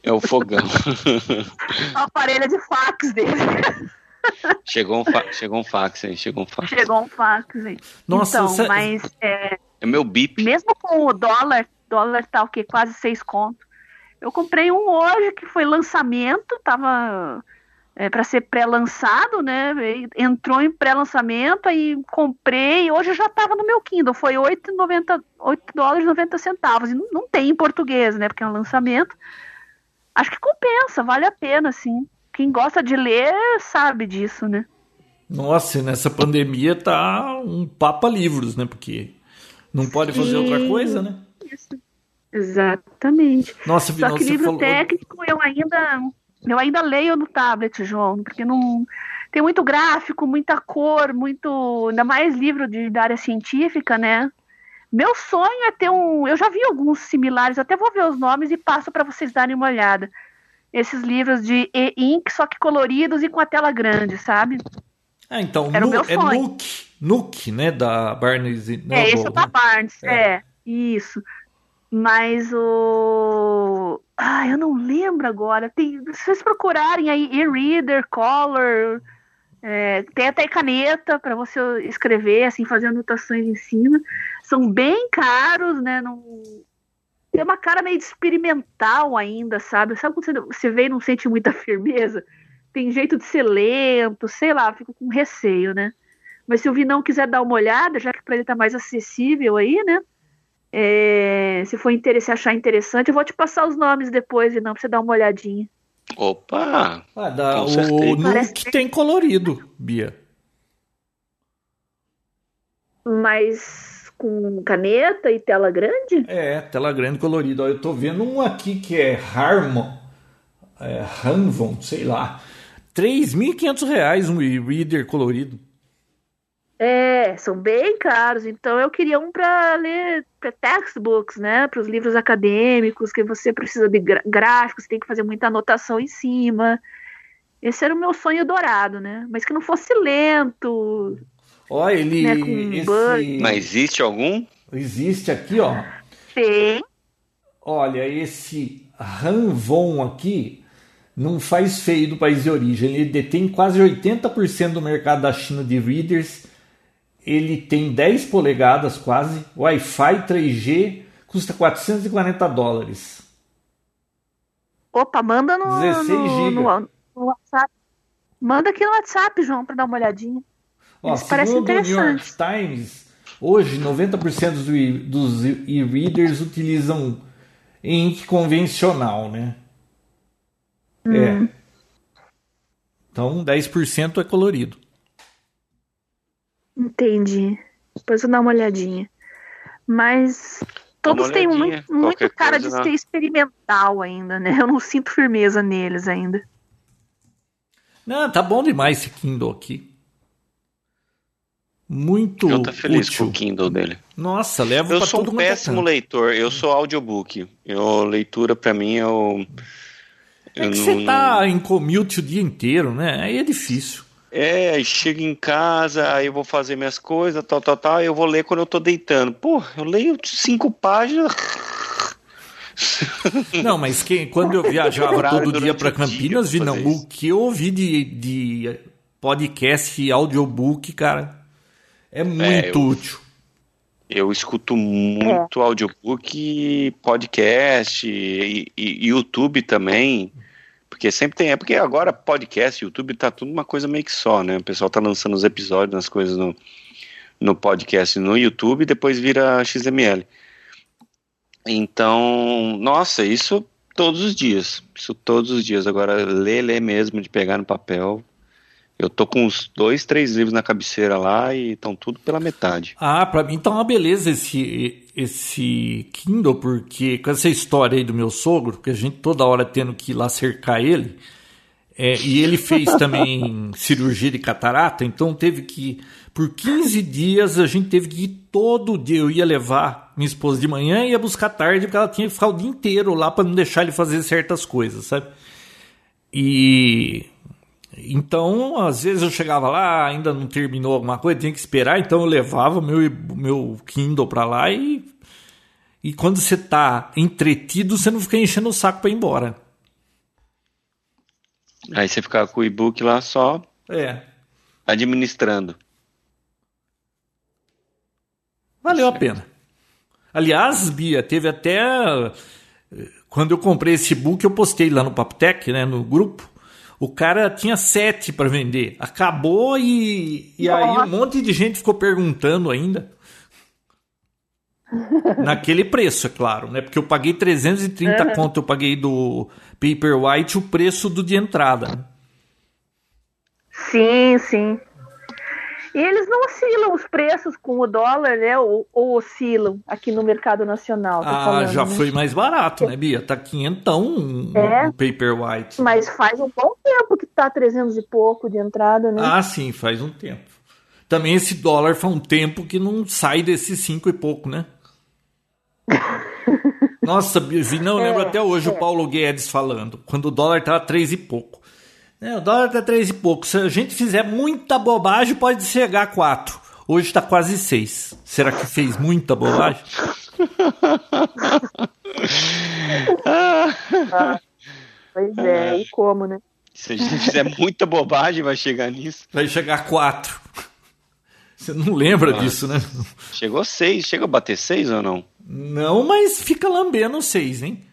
É o fogão. A aparelho de fax dele. Chegou um, fa chegou um fax aí, chegou um fax. Chegou um fax aí. Nossa, então, mas. É, é meu bip. Mesmo com o dólar, dólar tá o quê? Quase seis conto. Eu comprei um hoje que foi lançamento, tava é, para ser pré-lançado, né? Entrou em pré-lançamento, aí comprei, hoje já estava no meu Kindle, foi 8,90, 8 dólares e 90 centavos. E não, não, tem em português, né? Porque é um lançamento. Acho que compensa, vale a pena, sim. Quem gosta de ler sabe disso, né? Nossa, nessa pandemia tá um papa livros, né? Porque não pode fazer sim, outra coisa, né? Isso. Exatamente. Nossa, Só que livro falou... técnico eu ainda eu ainda leio no tablet, João, porque não tem muito gráfico, muita cor, muito, ainda mais livro de, da área científica, né? Meu sonho é ter um, eu já vi alguns similares, até vou ver os nomes e passo para vocês darem uma olhada. Esses livros de e-ink, só que coloridos e com a tela grande, sabe? Ah, então, Era o meu é Nook, Nook, né, da Barnes Noble. É, esse é da né? Barnes, é. é, isso. Mas o. Ah, eu não lembro agora. Tem, se vocês procurarem aí e-reader, color, é, tem até caneta para você escrever, assim, fazer anotações em cima. São bem caros, né? Não... Tem uma cara meio experimental ainda, sabe? Sabe quando você, você vê e não sente muita firmeza? Tem jeito de ser lento, sei lá, fico com receio, né? Mas se o Vinão quiser dar uma olhada, já que para ele tá mais acessível aí, né? É, se for se achar interessante, eu vou te passar os nomes depois, e não pra você dar uma olhadinha. Opa! Ah, dá, o Nuke que... tem colorido, Bia. Mas com caneta e tela grande? É, tela grande colorida. Eu tô vendo um aqui que é Harmon, é, Hanvon, sei lá. R$ 3.500 um e-reader colorido. É, são bem caros. Então eu queria um para ler textbooks, né? Para os livros acadêmicos, que você precisa de gráficos, tem que fazer muita anotação em cima. Esse era o meu sonho dourado, né? Mas que não fosse lento. Ó, ele. Né, esse... Mas existe algum? Existe aqui, ó. Tem. Olha, esse Ranvon aqui não faz feio do país de origem. Ele detém quase 80% do mercado da China de readers. Ele tem 10 polegadas quase. Wi-Fi 3G custa 440 dólares. Opa, manda no, 16 no, no, no WhatsApp. Manda aqui no WhatsApp, João, para dar uma olhadinha. Ó, Isso segundo o New York. Times, hoje 90% do e- dos e-readers utilizam ink convencional, né? É. Então 10% é colorido. Entendi. Depois eu dar uma olhadinha. Mas todos têm muito, muito cara coisa de lá. ser experimental ainda, né? Eu não sinto firmeza neles ainda. Não, tá bom demais esse Kindle aqui. Muito Eu tô feliz útil. com o Kindle dele. Nossa, leva Eu pra sou todo um é péssimo leitor. Eu sou audiobook. Eu, leitura pra mim é o. É eu que não- você tá em commute o dia inteiro, né? Aí é difícil. É, aí chego em casa, aí eu vou fazer minhas coisas, tal, tal, tal, eu vou ler quando eu tô deitando. Pô, eu leio cinco páginas. Não, mas quem, quando eu viajava todo dia para Campinas, vi, não, fazer o isso. que eu ouvi de, de podcast e audiobook, cara, é muito eu- útil. Eu escuto muito audiobook, podcast e, e YouTube também. Porque sempre tem. É porque agora podcast, YouTube tá tudo uma coisa meio que só, né? O pessoal tá lançando os episódios, nas coisas no, no podcast no YouTube e depois vira XML. Então, nossa, isso todos os dias. Isso todos os dias. Agora, ler, ler mesmo, de pegar no papel. Eu tô com uns dois, três livros na cabeceira lá e estão tudo pela metade. Ah, pra mim tá uma beleza esse, esse Kindle, porque com essa história aí do meu sogro, que a gente toda hora tendo que ir lá cercar ele, é, e ele fez também cirurgia de catarata, então teve que, por 15 dias, a gente teve que ir todo dia. Eu ia levar minha esposa de manhã e ia buscar tarde, porque ela tinha que ficar o dia inteiro lá para não deixar ele fazer certas coisas, sabe? E então, às vezes eu chegava lá, ainda não terminou alguma coisa, tinha que esperar, então eu levava meu meu Kindle para lá e e quando você tá entretido, você não fica enchendo o saco para ir embora. Aí você ficava com o e-book lá só É, administrando. valeu a pena. Aliás, Bia, teve até eh, quando eu comprei esse book, eu postei lá no Papotec, né, no grupo. O cara tinha sete para vender. Acabou e, e aí um monte de gente ficou perguntando ainda. Naquele preço, é claro, né? Porque eu paguei 330 conto, eu paguei do Paperwhite o preço do de entrada. né? Sim, sim. E eles não oscilam os preços com o dólar, né? Ou, ou oscilam aqui no mercado nacional. Ah, falando, já né? foi mais barato, né, Bia? Tá quinhentão um, É. um Paperwhite. Mas faz um bom tempo que tá 300 e pouco de entrada, né? Ah, sim, faz um tempo. Também esse dólar faz um tempo que não sai desses cinco e pouco, né? Nossa, vi, não, eu lembro É, até hoje o é. Paulo Guedes falando, quando o dólar tava três e pouco. É, o dólar tá três e pouco. Se a gente fizer muita bobagem, pode chegar a quatro. Hoje tá quase seis. Será que fez muita bobagem? Pois é, e como, né? Se a gente fizer muita bobagem, vai chegar nisso. Vai chegar a quatro. Você não lembra Nossa. disso, né? Chegou seis. Chega a bater seis ou não? Não, mas fica lambendo seis, hein?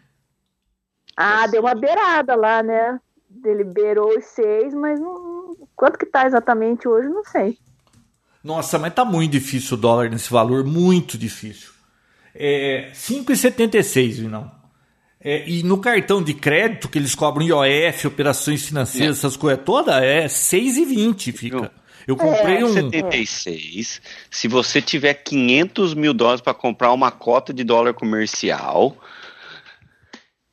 Ah, deu uma beirada lá, né? Ele beirou os seis, mas não... quanto que tá exatamente hoje, não sei. Nossa, mas tá muito difícil o dólar nesse valor, muito difícil. É 5,76, não. É, e no cartão de crédito que eles cobram IOF, operações financeiras, essas coisas todas, é 6,20 fica. Eu comprei É, um. 76. Se você tiver 500 mil dólares para comprar uma cota de dólar comercial,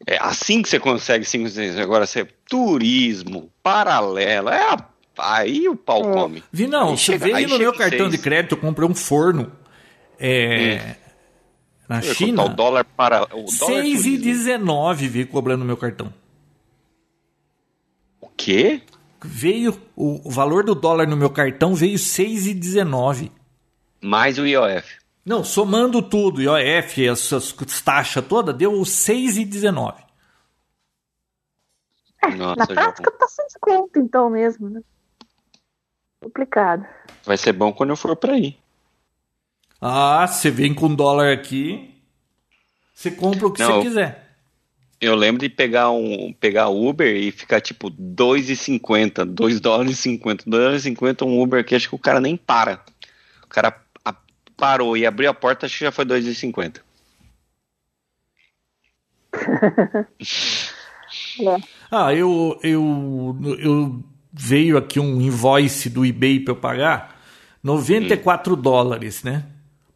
é assim que você consegue 5, 6. Agora, você turismo, paralelo, é a- aí o pau É. come. Vi, não, Aí você chega- aí no meu cartão de seis. crédito, eu comprei um forno. É, Na Eu China, O dólar para. O dólar turismo. 6,19 veio cobrando no meu cartão. O quê? Veio, o, o valor do dólar no meu cartão veio 6,19. Mais o IOF. Não, somando tudo, IOF, essas taxas todas, deu 6,19. É, Nossa, na prática tá sem desconto então mesmo, né? Complicado. Vai ser bom quando eu for para aí. Ah, você vem com dólar aqui, você compra o que Não, você quiser. Eu lembro de pegar um pegar Uber e ficar tipo 2,50, 2 dólares e 50, 2 dólares e 50 um Uber que acho que o cara nem para. O cara parou e abriu a porta, acho que já foi 2,50. é. Ah, eu, eu, eu veio aqui um invoice do eBay para eu pagar, 94 hum. dólares, né?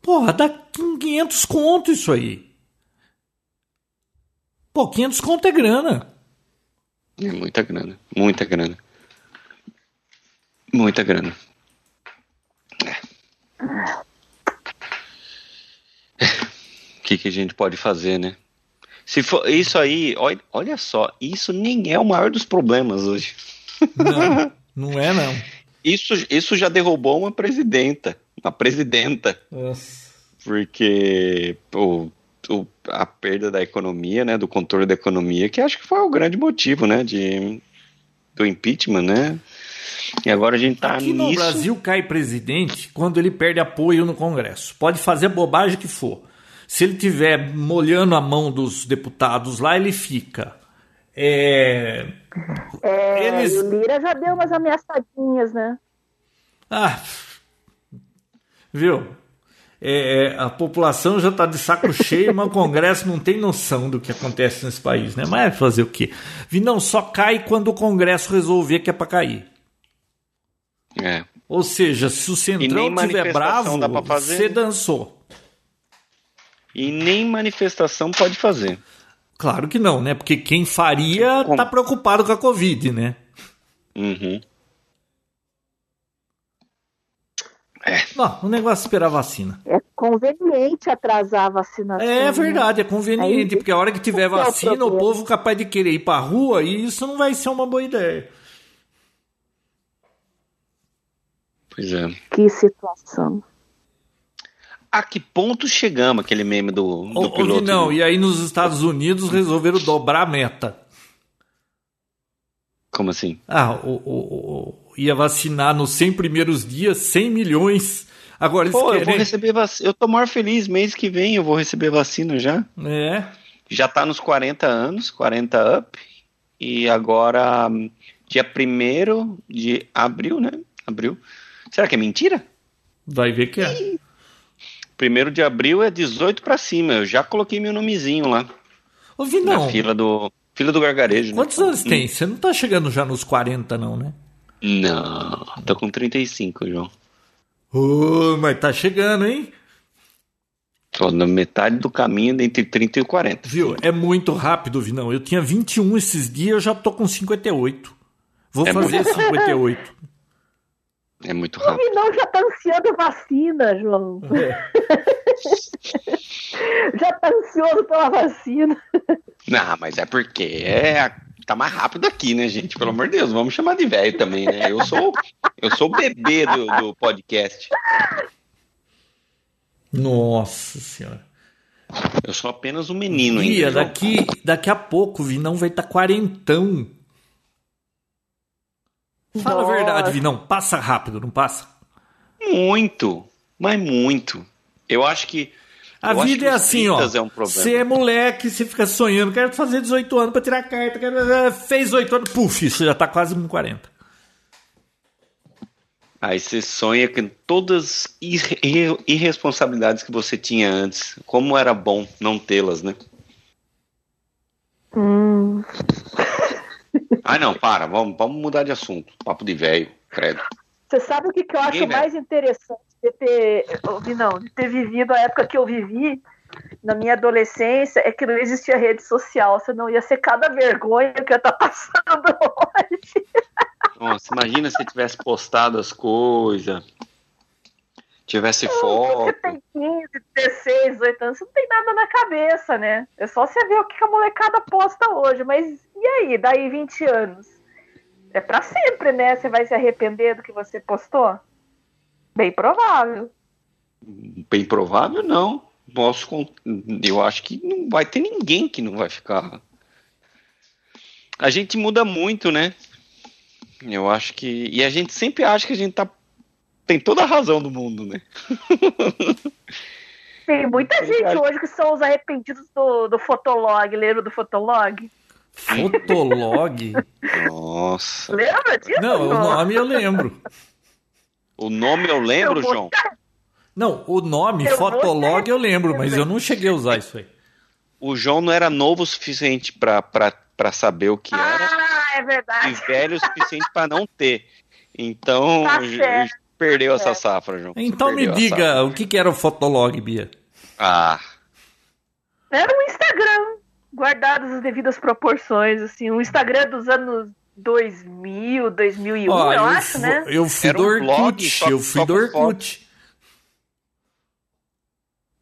Porra, dá 500 conto isso aí. Pô, 500 conto é grana. É muita grana, muita grana. Muita grana. É. O que, que a gente pode fazer, né? Se for isso aí, olha, olha só, isso nem é o maior dos problemas hoje. Não, não é não. Isso, isso já derrubou uma presidenta, uma presidenta. Nossa. Porque o, o, a perda da economia, né, do controle da economia, que acho que foi o grande motivo, né, de, do impeachment, né? E agora a gente tá Aqui nisso. no Brasil cai presidente quando ele perde apoio no Congresso. Pode fazer bobagem que for. Se ele tiver molhando a mão dos deputados lá, ele fica. É... É, Eles... o Lira já deu umas ameaçadinhas, né? Ah, viu? É, é a população já está de saco cheio, mas o Congresso não tem noção do que acontece nesse país, né? Mas é fazer o quê? Não, só cai quando o Congresso resolver que é para cair. É. Ou seja, se o Centrão tiver bravo, você dançou. E nem manifestação pode fazer. Claro que não, né? Porque quem faria Com... tá preocupado com a Covid, né? Uhum. É. Não, o negócio é esperar a vacina. É conveniente atrasar a vacinação. É verdade, né? é conveniente, Aí, porque a hora que tiver é vacina, o, o povo capaz de querer ir pra rua e isso não vai ser uma boa ideia. Pois é. Que situação a que ponto chegamos aquele meme do, do piloto? Não, e aí nos Estados Unidos resolveram dobrar a meta. Como assim? Ah, o, o, o, ia vacinar nos 100 primeiros dias 100 milhões. Agora Pô, querem... eu vou receber vacina. Eu tô maior feliz, mês que vem eu vou receber vacina já. É. Já tá nos 40 anos, 40 up. E agora, dia 1 de abril, né? Abril. Será que é mentira? Vai ver que é. Primeiro de abril é 18 para cima. Eu já coloquei meu nomezinho lá. Ô, Vinão. Na fila do, fila do gargarejo. Né? Quantos né? anos tem? Você não tá chegando já nos 40, não, né? Não, tô com 35, João. Oh, mas tá chegando, hein? Tô na metade do caminho entre 30 e 40. Viu? É muito rápido, Vinão. Eu tinha 21 esses dias, eu já tô com 58. Vou é fazer muito... 58. É muito rápido. O Vinão já tá ansiando vacina, João. É. já tá ansioso pela vacina. Não, mas é porque é, tá mais rápido aqui, né, gente? Pelo amor de Deus, vamos chamar de velho também, né? Eu sou, eu sou o bebê do, do podcast. Nossa senhora. Eu sou apenas um menino Ia, ainda. Daqui, daqui a pouco o Vinão vai estar tá quarentão. Fala Nossa. a verdade, Vinão. Passa rápido, não passa? Muito, mas muito. Eu acho que. A vida é assim, ó. É um você é moleque, você fica sonhando, quero fazer 18 anos para tirar carta, quero... Eh, fez 8 anos, puf, você já tá quase com 40. Aí você sonha com todas as irresponsabilidades que você tinha antes. Como era bom não tê-las, né? Hum. Ai, não, para, vamos, vamos mudar de assunto. Papo de velho, credo. Você sabe o que, que eu acho mais interessante de ter, não, de ter vivido a época que eu vivi na minha adolescência é que não existia rede social, senão ia ser cada vergonha que eu tô passando hoje. Nossa, imagina se tivesse postado as coisas tivesse foto. Você tem 15, 16, 18 anos, você não tem nada na cabeça, né? É só você ver o que a molecada posta hoje. Mas e aí, daí 20 anos? É para sempre, né? Você vai se arrepender do que você postou? Bem provável. Bem provável, não. Posso, eu acho que não vai ter ninguém que não vai ficar. A gente muda muito, né? Eu acho que. E a gente sempre acha que a gente tá. Tem toda a razão do mundo, né? Tem muita gente hoje que são os arrependidos do, do Fotolog. Leram do Fotolog? Fotolog? Nossa. Lembra disso? Não, o nome eu lembro. O nome eu lembro, Eu vou- João? Não, o nome Eu Fotolog eu lembro, mas eu não cheguei a usar isso aí. O João não era novo o suficiente pra saber o que era Ah, é e verdade. velho o suficiente pra não ter. Então, Tá perdeu essa. É. safra, João. Então me diga, o que, que era o Fotolog, Bia? Ah, Era um Instagram, guardadas as devidas proporções, assim, um Instagram dos anos 2000, 2001, Ó, eu, eu, acho, né? eu fui Era do um blog, Orkut, só- eu fui do com foto. Orkut.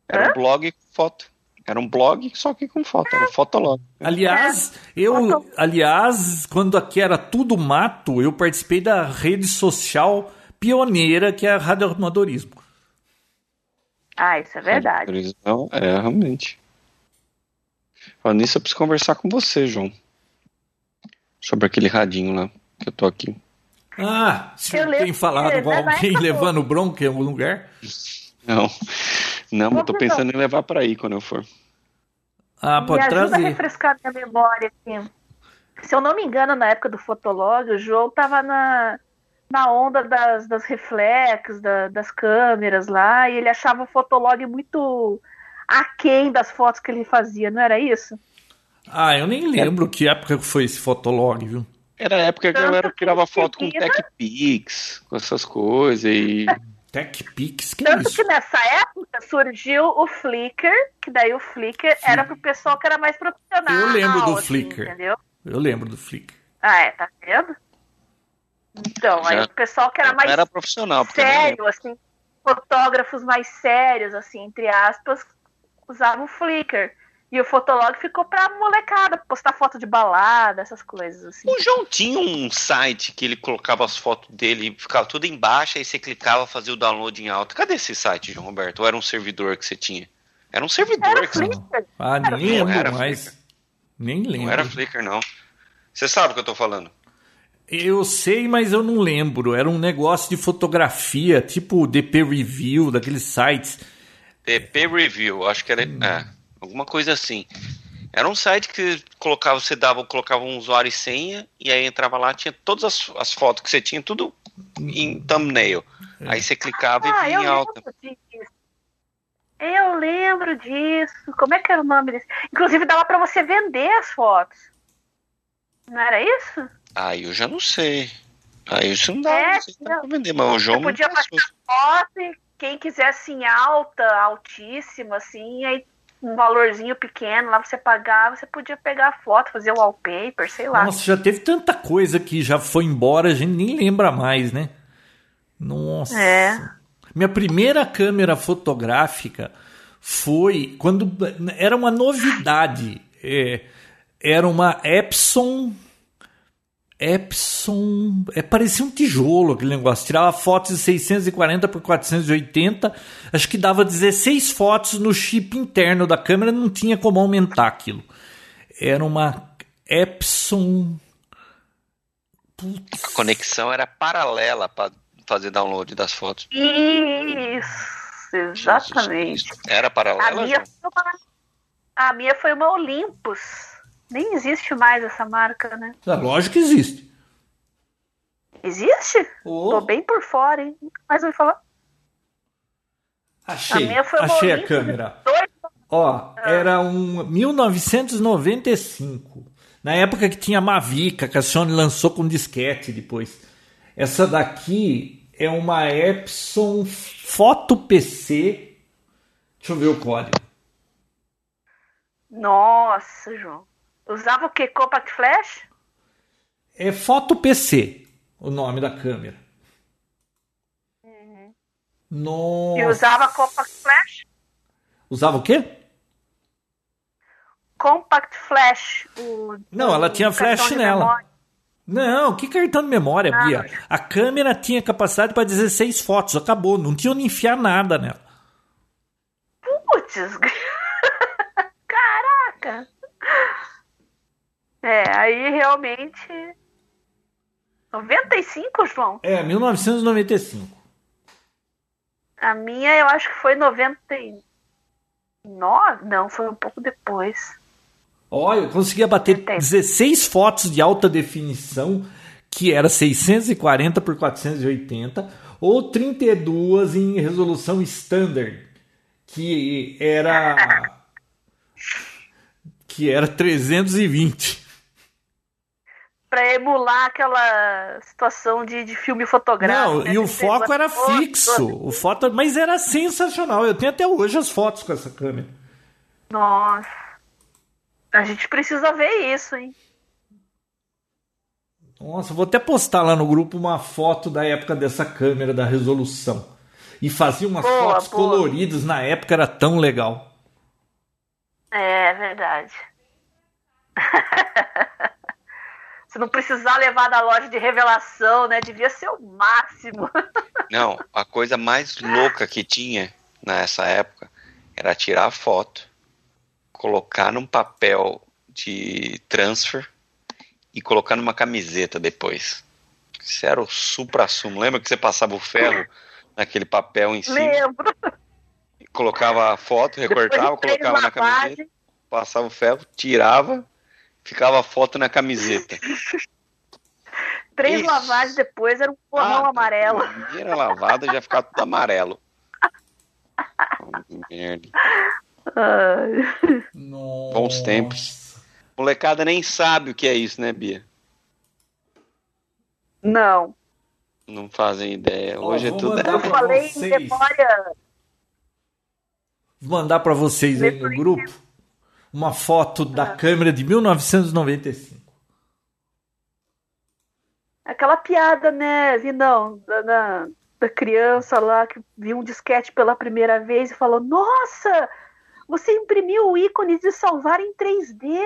era Hã? um blog com foto. Era um blog, só que com foto. Era um fotolog. Aliás, eu, aliás, quando aqui era tudo mato, eu participei da rede social pioneira que é a Rádio Amadorismo. Ah, isso é verdade. Não, é, realmente. Falando nisso, eu preciso conversar com você, João. Sobre aquele radinho lá, que eu tô aqui. Ah, se Eu tem falado com alguém levando bronca em algum lugar? Não, não, eu tô pensando em levar pra aí quando eu for. Ah, Me pode ajuda a trazer. refrescar minha memória aqui. Se eu não me engano, na época do Fotolog, o João tava na, na onda das, das reflexos, da- das câmeras lá, e ele achava o Fotolog muito aquém das fotos que ele fazia, não era isso? Ah, eu nem lembro que época que foi esse Fotolog, viu? Era a época que a galera que tirava foto com TechPix, com essas coisas, e TechPix, que é Tanto isso? que nessa época surgiu o Flickr, que daí o Flickr era pro pessoal que era mais profissional. Eu lembro do assim, Flickr. Entendeu? Eu lembro do Flickr. Ah, é, tá vendo? Então, aí Já- o pessoal que era mais era profissional. sério, assim, fotógrafos mais sérios, assim, entre aspas, usavam o Flickr. E o Fotolog ficou pra molecada, postar foto de balada, essas coisas, assim. O João tinha um site que ele colocava as fotos dele e ficava tudo embaixo, aí você clicava, fazia o download em alta. Cadê esse site, João Roberto? Ou era um servidor que você tinha? Era um servidor Era que você tinha. Flickr. Ah, nem Não lembro era mais. Nem lembro. Não era Flickr, não. Você sabe o que eu tô falando? Eu sei, mas eu não lembro. Era um negócio de fotografia, tipo DP Review, daqueles sites. DP Review, acho que era. É, alguma coisa assim. Era um site que colocava, você dava, colocava um usuário e senha, e aí entrava lá, tinha todas as, as fotos que você tinha, tudo em thumbnail. Aí você clicava Ah, e vinha em alta. lembro disso. Eu lembro disso. Como é que era o nome desse? Inclusive dava pra você vender as fotos. Não era isso? Aí eu já não sei. Aí isso não dá, É, não dá vender, mas o João podia passou. passar foto e quem quisesse em alta, altíssima, assim, aí um valorzinho pequeno lá você pagava, você podia pegar a foto, fazer o wallpaper, sei lá. Nossa, já teve tanta coisa que já foi embora, a gente nem lembra mais, né? Nossa. É. Minha primeira câmera fotográfica foi quando era uma novidade. É, era uma Epson. Epson. É, parecia um tijolo aquele negócio. Tirava fotos de 640 por 480. Acho que dava 16 fotos no chip interno da câmera. Não tinha como aumentar aquilo. Era uma Epson. Putz. A conexão era paralela para fazer download das fotos. Isso, exatamente. Jesus. Era A paralela? minha, João? foi uma, a minha foi uma Olympus. Nem existe mais essa marca, né? Ah, lógico que existe. Existe? Oh. Tô bem por fora, hein? Mas ouvi falar. Achei, A minha foi achei a câmera. Dois Ó, era um 1995. Na época que tinha a Mavica, que a Sony lançou com disquete depois. Essa daqui é uma Epson Foto PC. Deixa eu ver o código. Nossa, João. Usava o que? Compact Flash? É Foto PC, o nome da câmera. Nossa. E usava Compact Flash? Usava o quê? Compact Flash. O, Não, ela tinha flash nela. memória. Não, que cartão de memória, Ah, Bia? A câmera tinha capacidade para 16 fotos, acabou, não tinha onde enfiar nada nela. Putz! Caraca! É, aí realmente. 95, João? É, 1995. A minha eu acho que foi 99. Não, foi um pouco depois. Olha, eu conseguia bater 16 fotos de alta definição, que era 640 por 480, ou 32 em resolução standard, que era que era 320 para emular aquela situação de, de filme fotográfico. Não, né? e o foco era fixo. O foto, mas era sensacional. Eu tenho até hoje as fotos com essa câmera. Nossa. A gente precisa ver isso, hein? Nossa, vou até postar lá no grupo uma foto da época dessa câmera, da resolução. E fazia umas boa, fotos boa. coloridas, na época era tão legal. É, é verdade. Se não precisar levar na loja de revelação, né? Devia ser o máximo. Não, a coisa mais louca que tinha nessa época era tirar a foto, colocar num papel de transfer e colocar numa camiseta depois. Isso era o supra-sumo. Lembra que você passava o ferro naquele papel em cima? Lembro. Colocava a foto, recortava, colocava na camiseta, passava o ferro, tirava ficava a foto na camiseta. Três Isso. lavagens depois era um porrão ah, amarelo. Primeira lavada já ficava tudo amarelo. merda. Bons tempos. Molecada nem sabe o que é isso, né, Bia? Não. Não fazem ideia. Hoje oh, é tudo. Eu falei vocês. em memória. Vou mandar para vocês aí no grupo uma foto da ah. câmera de 1995. Aquela piada, né, Vinão, da, da, da criança lá que viu um disquete pela primeira vez e falou: Nossa, você imprimiu o ícone de salvar em 3D.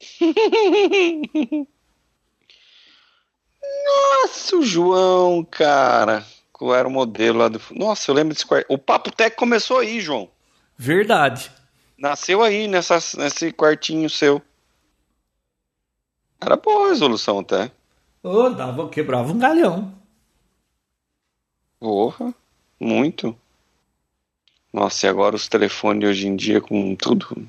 Nossa, o João, cara. Qual era o modelo lá do. Nossa, eu lembro desse quarto. O Papo Tech começou aí, João. Verdade. Nasceu aí, nessa, nesse quartinho seu. Era boa a resolução até. Oh, dava, quebrava um galhão. Porra, muito. Nossa, e agora os telefones hoje em dia com tudo.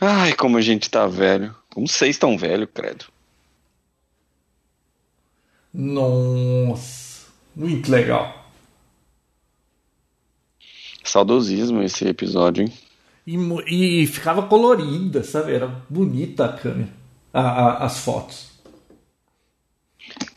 Ai, como a gente tá velho. Como vocês estão velho, credo. Nossa, muito legal. Saudosismo esse episódio, hein? E, e ficava colorida, sabe? Era bonita a câmera, a, a, as fotos.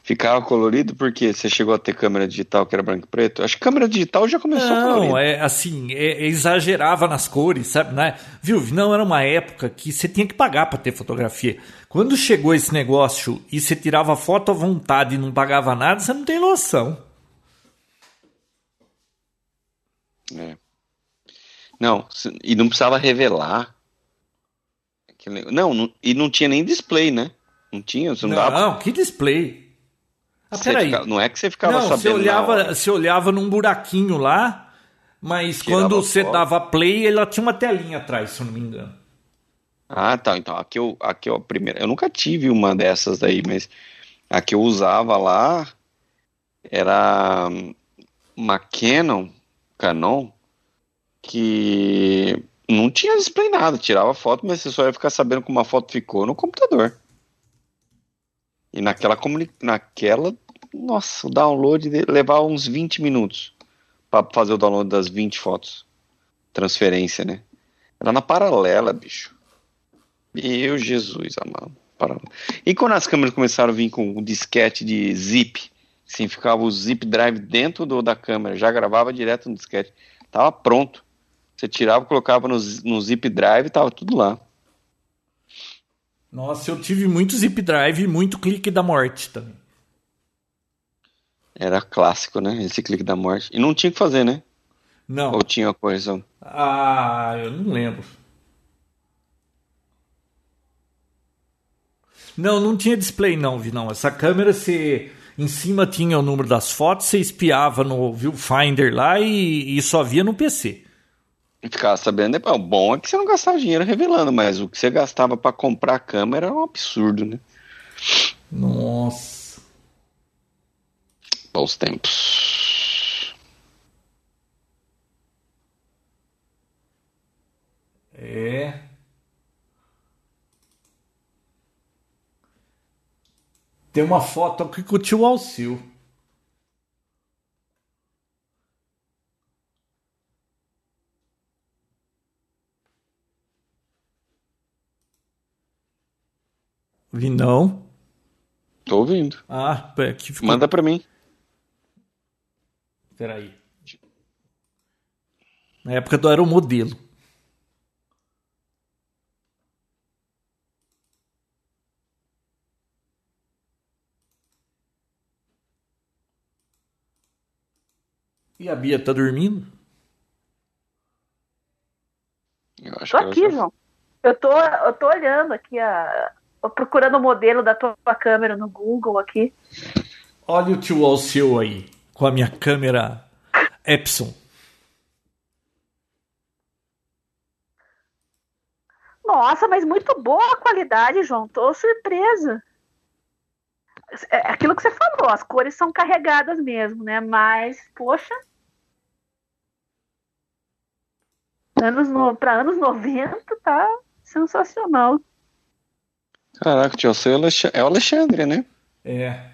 Ficava colorido porque você chegou a ter câmera digital que era branco e preto? Acho que câmera digital já começou Não, é assim, é, é, exagerava nas cores, sabe? Né? Viu? Não era uma época que você tinha que pagar para ter fotografia. Quando chegou esse negócio e você tirava foto à vontade e não pagava nada, você não tem noção. É. Não, e não precisava revelar. Não, não, e não tinha nem display, né? Não tinha, você não, não dava. Que display? Ah, peraí. Fica, não é que você ficava não, sabendo. Você olhava, você olhava num buraquinho lá, mas Tirava quando você foto. dava play, ela tinha uma telinha atrás, se eu não me engano. Ah, tá. Então, aqui eu, aqui eu, a primeira. Eu nunca tive uma dessas daí, mas a que eu usava lá era uma Canon, Canon, que não tinha display nada, tirava foto, mas você só ia ficar sabendo como a foto ficou no computador. E naquela naquela, nossa, o download levava uns 20 minutos para fazer o download das 20 fotos. Transferência, né? Era na paralela, bicho. Meu Jesus amado. Paralela. E quando as câmeras começaram a vir com um disquete de zip, assim, ficava o zip drive dentro do, da câmera, já gravava direto no disquete. Tava pronto. Você tirava, colocava no, no zip drive e tava tudo lá. Nossa, eu tive muito zip drive e muito clique da morte também. Era clássico, né? Esse clique da morte. E não tinha que fazer, né? Não. Ou tinha correção? Ah, eu não lembro. Não, não tinha display não, vi não. Essa câmera se Em cima tinha o número das fotos, você espiava no viewfinder lá e, e só via no PC. Ficar sabendo, o bom é que você não gastava dinheiro revelando, mas o que você gastava para comprar a câmera é um absurdo, né? Nossa. Bons tempos. É. Tem uma foto aqui com o tio Alcil. Vi não. Tô ouvindo. Ah, aqui ficou... Manda pra mim. Peraí. Na época do aeromodelo. E a Bia tá dormindo? Eu acho Tô que aqui, já- João. Eu tô, eu tô olhando aqui, a, procurando o modelo da tua câmera no Google aqui. Olha o tio Alceu aí, com a minha câmera Epson. Nossa, mas muito boa a qualidade, João. Tô surpresa. É aquilo que você falou, as cores são carregadas mesmo, né? Mas, poxa. Anos no... Para anos 90 tá sensacional. Caraca, tio, você é é o Alexandre, né? É.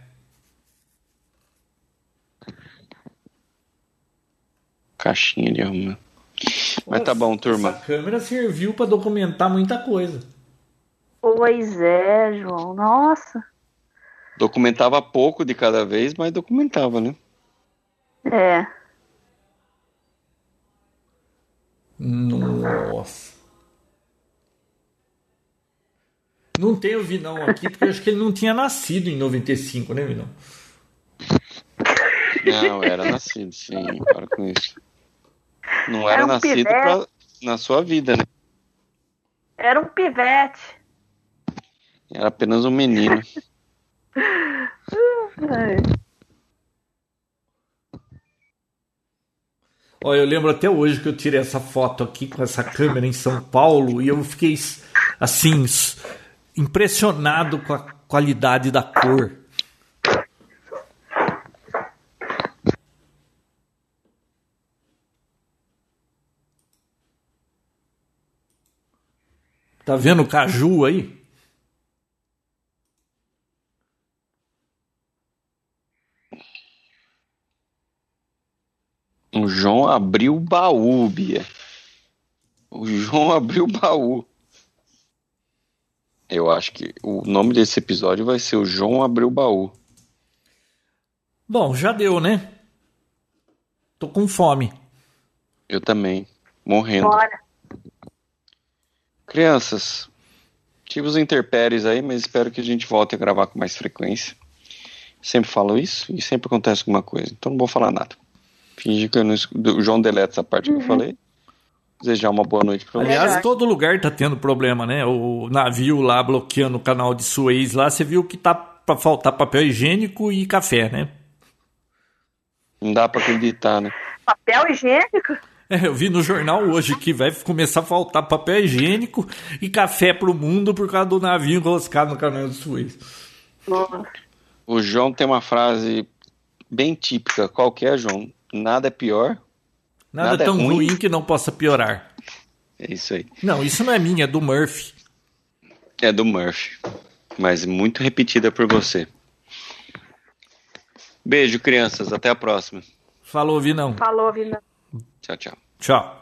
Caixinha de arrumar. Mas tá bom, turma. Essa câmera serviu para documentar muita coisa. Pois é, João. Nossa. Documentava pouco de cada vez, mas documentava, né? É. Nossa. Não tem o Vinão aqui, porque eu acho que ele não tinha nascido em 95, né, Vinão? Não, era nascido, sim, para com isso. Não era, Era um nascido pra- na sua vida, né? Era um pivete. Era apenas um menino. Olha, eu lembro até hoje que eu tirei essa foto aqui com essa câmera em São Paulo e eu fiquei assim impressionado com a qualidade da cor. Tá vendo o caju aí? O João abriu o baú, Bia. O João abriu o baú. Eu acho que o nome desse episódio vai ser o João abriu o baú. Bom, já deu, né? Tô com fome. Eu também. Morrendo. Bora. Crianças, tive os interpéries aí, mas espero que a gente volte a gravar com mais frequência. Sempre falo isso e sempre acontece alguma coisa, então não vou falar nada. Finge que eu não escu- o João deleta essa parte que eu falei. Desejar uma boa noite pra vocês. Aliás, todo lugar tá tendo problema, né? O navio lá bloqueando o canal de Suez lá, você viu que tá pra faltar papel higiênico e café, né? Não dá pra acreditar, né? Papel higiênico? É, eu vi no jornal hoje que vai começar a faltar papel higiênico e café pro mundo por causa do navio enroscado no canal de Suez. Nossa. O João tem uma frase bem típica. Qual que é, João? Nada é pior. Nada, Nada é tão ruim. ruim que não possa piorar. É isso aí. Não, isso não é minha, é do Murphy. É do Murphy. Mas muito repetida por você. Beijo, crianças. Até a próxima. Falou, Vinão. Falou, Vina. Tchau, tchau. Tchau.